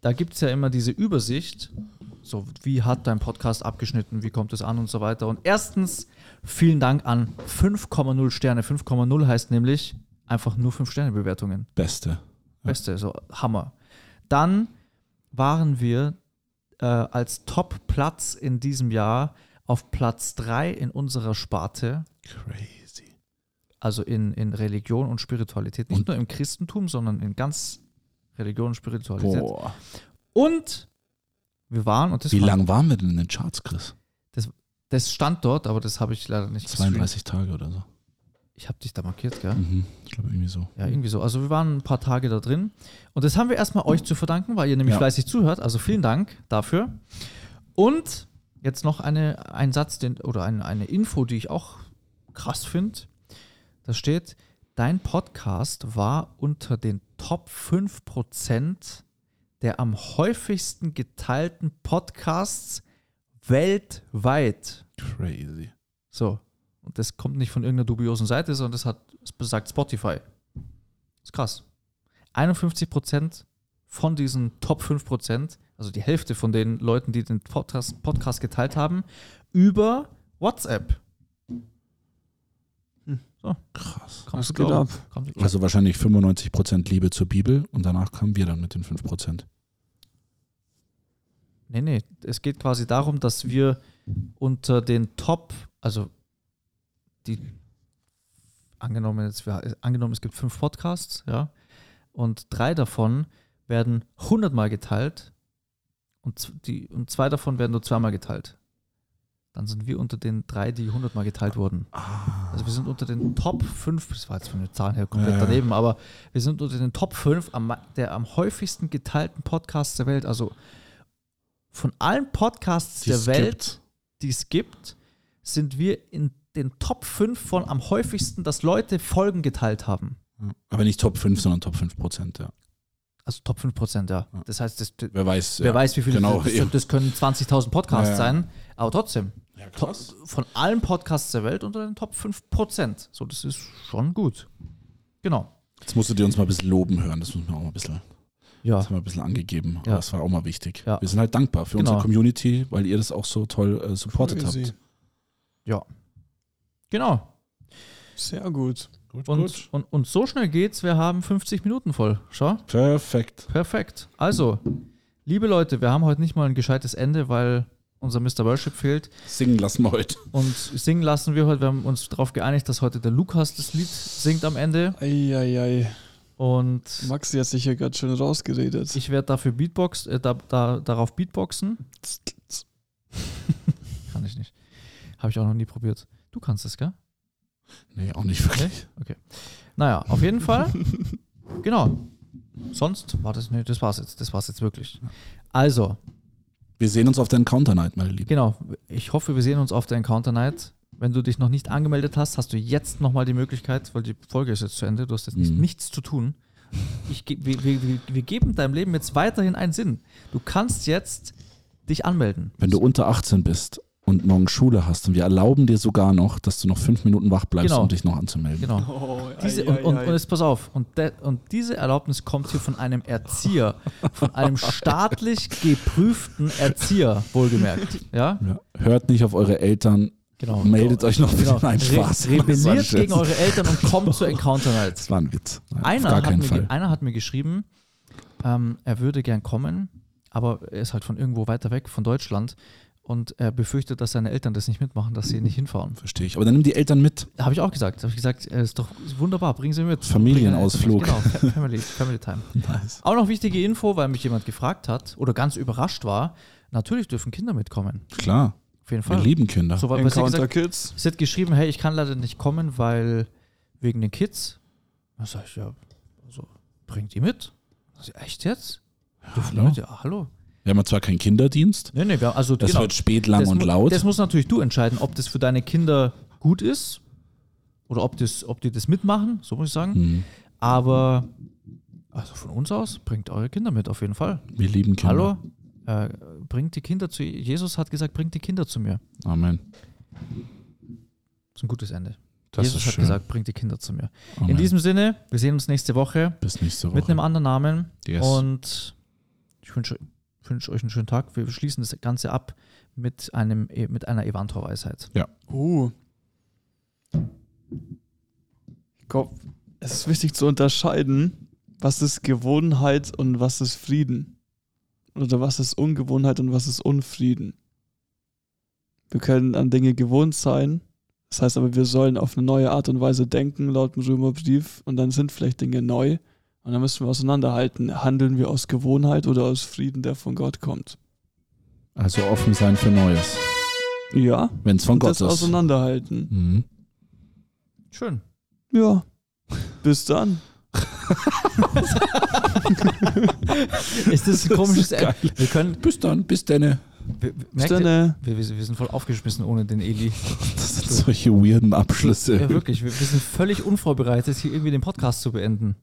Speaker 4: da gibt es ja immer diese Übersicht. So, wie hat dein Podcast abgeschnitten, wie kommt es an und so weiter. Und erstens, vielen Dank an 5,0 Sterne. 5,0 heißt nämlich einfach nur 5-Sterne-Bewertungen.
Speaker 5: Beste.
Speaker 4: Beste, so Hammer. Dann waren wir äh, als Top-Platz in diesem Jahr auf Platz 3 in unserer Sparte,
Speaker 5: Crazy.
Speaker 4: also in, in Religion und Spiritualität. Nicht
Speaker 5: Und-
Speaker 4: nur im Christentum, sondern in ganz Religion und Spiritualität.
Speaker 5: Boah.
Speaker 4: Und wir waren, und das,
Speaker 5: Wie lange waren wir denn in den Charts, Chris?
Speaker 4: das stand dort, aber das habe ich leider nicht gestreamt.
Speaker 5: 32 Tage oder so.
Speaker 4: Ich habe dich da markiert, gell?
Speaker 5: Mhm. Ich glaube irgendwie so.
Speaker 4: Ja, irgendwie so. Also wir waren ein paar Tage da drin. Und das haben wir erstmal euch zu verdanken, weil ihr nämlich
Speaker 5: Ja.
Speaker 4: fleißig zuhört. Also vielen Dank dafür. Und jetzt noch eine, ein Satz den, oder eine, eine Info, die ich auch krass finde. Da steht, dein Podcast war unter den Top 5% der am häufigsten geteilten Podcasts weltweit.
Speaker 5: Crazy.
Speaker 4: So. Und das kommt nicht von irgendeiner dubiosen Seite, sondern das hat, das besagt Spotify. ist krass. 51% von diesen Top 5%, also die Hälfte von den Leuten, die den Podcast, Podcast geteilt haben, über WhatsApp. So,
Speaker 5: Krass.
Speaker 6: Was
Speaker 4: zu
Speaker 6: geht ab?
Speaker 5: Also wahrscheinlich 95% Liebe zur Bibel und danach kamen wir dann mit den 5%.
Speaker 4: Nee, nee, es geht quasi darum, dass wir unter den Top, also die angenommen jetzt, wir, angenommen es gibt fünf Podcasts, ja, und drei davon werden hundertmal geteilt und, die, und zwei davon werden nur zweimal geteilt. dann sind wir unter den drei, die 100 Mal geteilt wurden. Also wir sind unter den Top 5, das war jetzt von den Zahlen her komplett
Speaker 5: Ja, ja.
Speaker 4: daneben, aber wir sind unter den Top 5 am, der am häufigsten geteilten Podcasts der Welt. Also von allen Podcasts
Speaker 5: Die
Speaker 4: der Welt,
Speaker 5: gibt.
Speaker 4: die es gibt, sind wir in den Top 5 von am häufigsten, dass Leute Folgen geteilt haben.
Speaker 5: Aber nicht Top 5, sondern Top 5 Prozent, ja.
Speaker 4: Also Top 5 Prozent, ja.
Speaker 5: Ja.
Speaker 4: Das heißt, das,
Speaker 5: Wer weiß.
Speaker 4: wer
Speaker 5: ja.
Speaker 4: weiß, wie viele,
Speaker 5: Genau,
Speaker 4: das, das können 20.000 Podcasts
Speaker 5: Ja, ja.
Speaker 4: sein, aber trotzdem.
Speaker 5: Ja,
Speaker 4: To-
Speaker 5: krass.
Speaker 4: Von allen Podcasts der Welt unter den Top 5 Prozent. So, das ist schon gut. Genau.
Speaker 5: Jetzt musst du dir uns mal ein bisschen loben hören. Das muss man auch mal ein bisschen,
Speaker 4: Ja,
Speaker 5: das haben wir ein bisschen angegeben. Aber
Speaker 4: Ja.
Speaker 5: das war auch mal wichtig.
Speaker 4: Ja.
Speaker 5: Wir sind halt dankbar für
Speaker 4: Genau.
Speaker 5: unsere Community, weil ihr das auch so toll äh, supportet
Speaker 6: Crazy.
Speaker 5: habt.
Speaker 4: Genau.
Speaker 6: Sehr gut.
Speaker 5: Gut,
Speaker 4: Und, und, und so schnell geht's, wir haben 50 Minuten voll. Schau.
Speaker 5: Perfekt.
Speaker 4: Perfekt. Also, liebe Leute, wir haben heute nicht mal ein gescheites Ende, weil unser Mr. Worship fehlt.
Speaker 5: Singen lassen wir heute.
Speaker 4: Und singen lassen wir heute. Wir haben uns darauf geeinigt, dass heute der Lukas das Lied singt am Ende.
Speaker 6: Eieiei.
Speaker 4: Und
Speaker 6: Maxi hat sich hier gerade schön rausgeredet.
Speaker 4: ich werde dafür Beatbox, äh, da, da, darauf Beatboxen. Kann ich nicht. Habe ich auch noch nie probiert. Du kannst es, gell?
Speaker 5: Nee, auch nicht wirklich.
Speaker 4: Naja, auf jeden Fall. genau. Sonst war das, nee, das war's jetzt. Das war's jetzt wirklich. Also,
Speaker 5: Wir sehen uns auf der Encounter Night, meine Lieben.
Speaker 4: genau. Ich hoffe, wir sehen uns auf der Encounter Night. Wenn du dich noch nicht angemeldet hast, hast du jetzt nochmal die Möglichkeit, weil die Folge ist jetzt zu Ende, du hast jetzt
Speaker 5: Mhm.
Speaker 4: nichts zu tun. Ich, wir, wir- wir geben deinem Leben jetzt weiterhin einen Sinn. Du kannst jetzt dich anmelden.
Speaker 5: Wenn du unter 18 bist und morgen Schule hast und wir erlauben dir sogar noch, dass du noch fünf Minuten wach bleibst,
Speaker 4: Genau.
Speaker 5: um dich noch anzumelden.
Speaker 4: Genau.
Speaker 6: Oh,
Speaker 4: Diese,
Speaker 6: ei,
Speaker 4: und,
Speaker 6: ei,
Speaker 4: und,
Speaker 6: ei.
Speaker 4: und jetzt pass auf, und, de, und diese Erlaubnis kommt hier von einem Erzieher, von einem staatlich geprüften Erzieher, wohlgemerkt. Ja,
Speaker 5: Ja. Hört nicht auf eure Eltern,
Speaker 4: genau.
Speaker 5: meldet euch noch
Speaker 4: Genau.
Speaker 5: Nein, Spaß.
Speaker 4: Re rebelliert gegen eure Eltern und kommt zur Encounter Night.
Speaker 5: Das war ein Witz. Nein,
Speaker 4: Einer hat,
Speaker 5: keinen
Speaker 4: mir, einer hat mir geschrieben, ähm, er würde gern kommen, aber er ist halt von irgendwo weiter weg, von Deutschland. Und er befürchtet, dass seine Eltern das nicht mitmachen, dass sie nicht hinfahren.
Speaker 5: Verstehe ich. Aber dann nimm die Eltern mit.
Speaker 4: Habe ich auch gesagt. Habe ich gesagt, äh, ist doch wunderbar, bringen Sie mit.
Speaker 5: Familienausflug.
Speaker 4: Genau, Fa- Family, Family Time.
Speaker 5: Nice.
Speaker 4: Auch noch wichtige Info, weil mich jemand gefragt hat oder ganz überrascht war. Natürlich dürfen Kinder mitkommen.
Speaker 5: Klar,
Speaker 4: Auf jeden
Speaker 5: wir
Speaker 4: Fall.
Speaker 5: lieben Kinder.
Speaker 4: So, weil,
Speaker 6: Encounter
Speaker 4: gesagt,
Speaker 6: Kids.
Speaker 4: sie hat geschrieben, hey, ich kann leider nicht kommen, weil wegen den Kids. Da sag ich, ja, also, bringt ihr mit? Sag ich, echt jetzt? Dürfen die
Speaker 5: hallo?
Speaker 4: mit? Ja, hallo.
Speaker 5: Wir haben ja zwar keinen Kinderdienst,
Speaker 4: Nee, nee, wir, also
Speaker 5: das
Speaker 4: genau.
Speaker 5: wird spät, lang
Speaker 4: das
Speaker 5: und laut.
Speaker 4: Das muss natürlich du entscheiden, ob das für deine Kinder gut ist oder ob, das, ob die das mitmachen, so muss ich sagen.
Speaker 5: Hm.
Speaker 4: Aber also von uns aus, bringt eure Kinder mit, auf jeden Fall.
Speaker 5: Wir lieben Kinder.
Speaker 4: Hallo, äh, bringt die Kinder zu. Jesus hat gesagt, bringt die Kinder zu mir.
Speaker 5: Amen.
Speaker 4: Das ist ein gutes Ende.
Speaker 5: Das
Speaker 4: Jesus hat
Speaker 5: schön.
Speaker 4: gesagt, bringt die Kinder zu mir.
Speaker 5: Amen.
Speaker 4: In diesem Sinne, wir sehen uns nächste Woche
Speaker 5: Bis nächste Woche.
Speaker 4: mit einem anderen Namen.
Speaker 5: Yes.
Speaker 4: Und ich wünsche wünsche euch einen schönen Tag. Wir schließen das Ganze ab mit, einem, mit einer Evantor-Weisheit.
Speaker 6: Uh. Ich glaube, es ist wichtig zu unterscheiden, was ist Gewohnheit und was ist Frieden. Oder was ist Ungewohnheit und was ist Unfrieden. Wir können an Dinge gewohnt sein. Das heißt aber, wir sollen auf eine neue Art und Weise denken, laut dem Römerbrief. Und dann sind vielleicht Dinge neu. Und dann müssen wir auseinanderhalten. Handeln wir aus Gewohnheit oder aus Frieden, der von Gott kommt?
Speaker 5: Also offen sein für Neues.
Speaker 6: Ja.
Speaker 5: Wenn es von Gott
Speaker 6: das
Speaker 5: ist.
Speaker 6: auseinanderhalten.
Speaker 5: Mhm.
Speaker 4: Schön.
Speaker 6: Ja. Bis dann.
Speaker 4: Ist das ein komisches
Speaker 5: Das.
Speaker 4: Ende? Wir können.
Speaker 5: Bis dann, bis denne.
Speaker 6: Bis äh.
Speaker 4: wir, wir wir sind voll aufgeschmissen ohne den Eli.
Speaker 5: Das sind solche weirden Abschlüsse.
Speaker 4: Ja, wirklich. Wir, wir sind völlig unvorbereitet, hier irgendwie den Podcast zu beenden.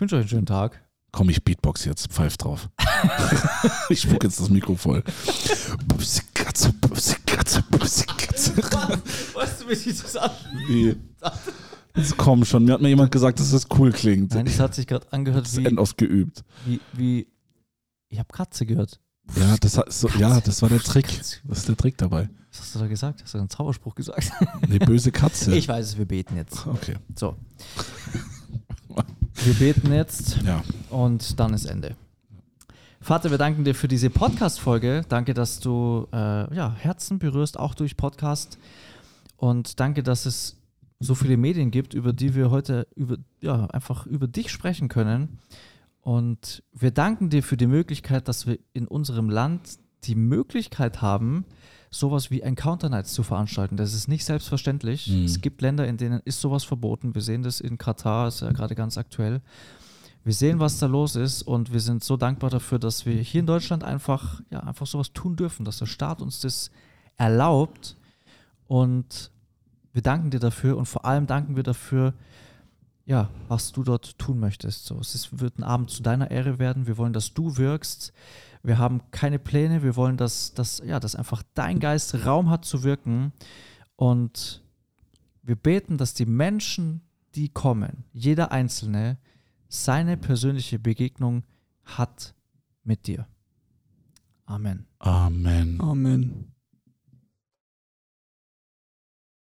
Speaker 4: Ich wünsche euch einen schönen Tag.
Speaker 5: Komm, ich Beatbox jetzt, pfeif drauf. ich spuck jetzt das Mikro voll. Bubsi Katze, Bubsi Katze, Bubsi Katze.
Speaker 4: Weißt du, wie sich das an?
Speaker 5: Nee. Jetzt komm schon, mir hat mir jemand gesagt, dass das cool klingt.
Speaker 4: Nein, das hat sich gerade angehört
Speaker 5: das
Speaker 4: wie,
Speaker 5: End oft geübt.
Speaker 4: wie, wie. Ich habe Katze gehört.
Speaker 5: Ja, das, hat, so, ja, das war der Trick. Das ist der Trick dabei.
Speaker 4: Was hast du da gesagt? Hast du einen Zauberspruch gesagt?
Speaker 5: Eine böse Katze.
Speaker 4: Ich weiß es, wir beten jetzt.
Speaker 5: okay.
Speaker 4: So. Wir beten jetzt
Speaker 5: Ja.
Speaker 4: und dann ist Ende. Vater, wir danken dir für diese Podcast-Folge. Danke, dass du äh, ja, Herzen berührst, auch durch Podcast. Und danke, dass es so viele Medien gibt, über die wir heute über, ja, einfach über dich sprechen können. Und wir danken dir für die Möglichkeit, dass wir in unserem Land die Möglichkeit haben, sowas wie Encounter Nights zu veranstalten. Das ist nicht selbstverständlich.
Speaker 5: Mhm.
Speaker 4: Es gibt Länder, in denen ist sowas verboten. Wir sehen das in Katar, ist ja gerade ganz aktuell. Wir sehen, was da los ist und wir sind so dankbar dafür, dass wir hier in Deutschland einfach, ja, einfach sowas tun dürfen, dass der Staat uns das erlaubt und wir danken dir dafür und vor allem danken wir dafür, ja, was du dort tun möchtest. So, es ist, wird ein Abend zu deiner Ehre werden. Wir wollen, dass du wirkst. Wir haben keine Pläne. Wir wollen, dass, dass, ja, dass einfach dein Geist Raum hat zu wirken. Und wir beten, dass die Menschen, die kommen, jeder Einzelne, seine persönliche Begegnung hat mit dir. Amen.
Speaker 5: Amen.
Speaker 6: Amen.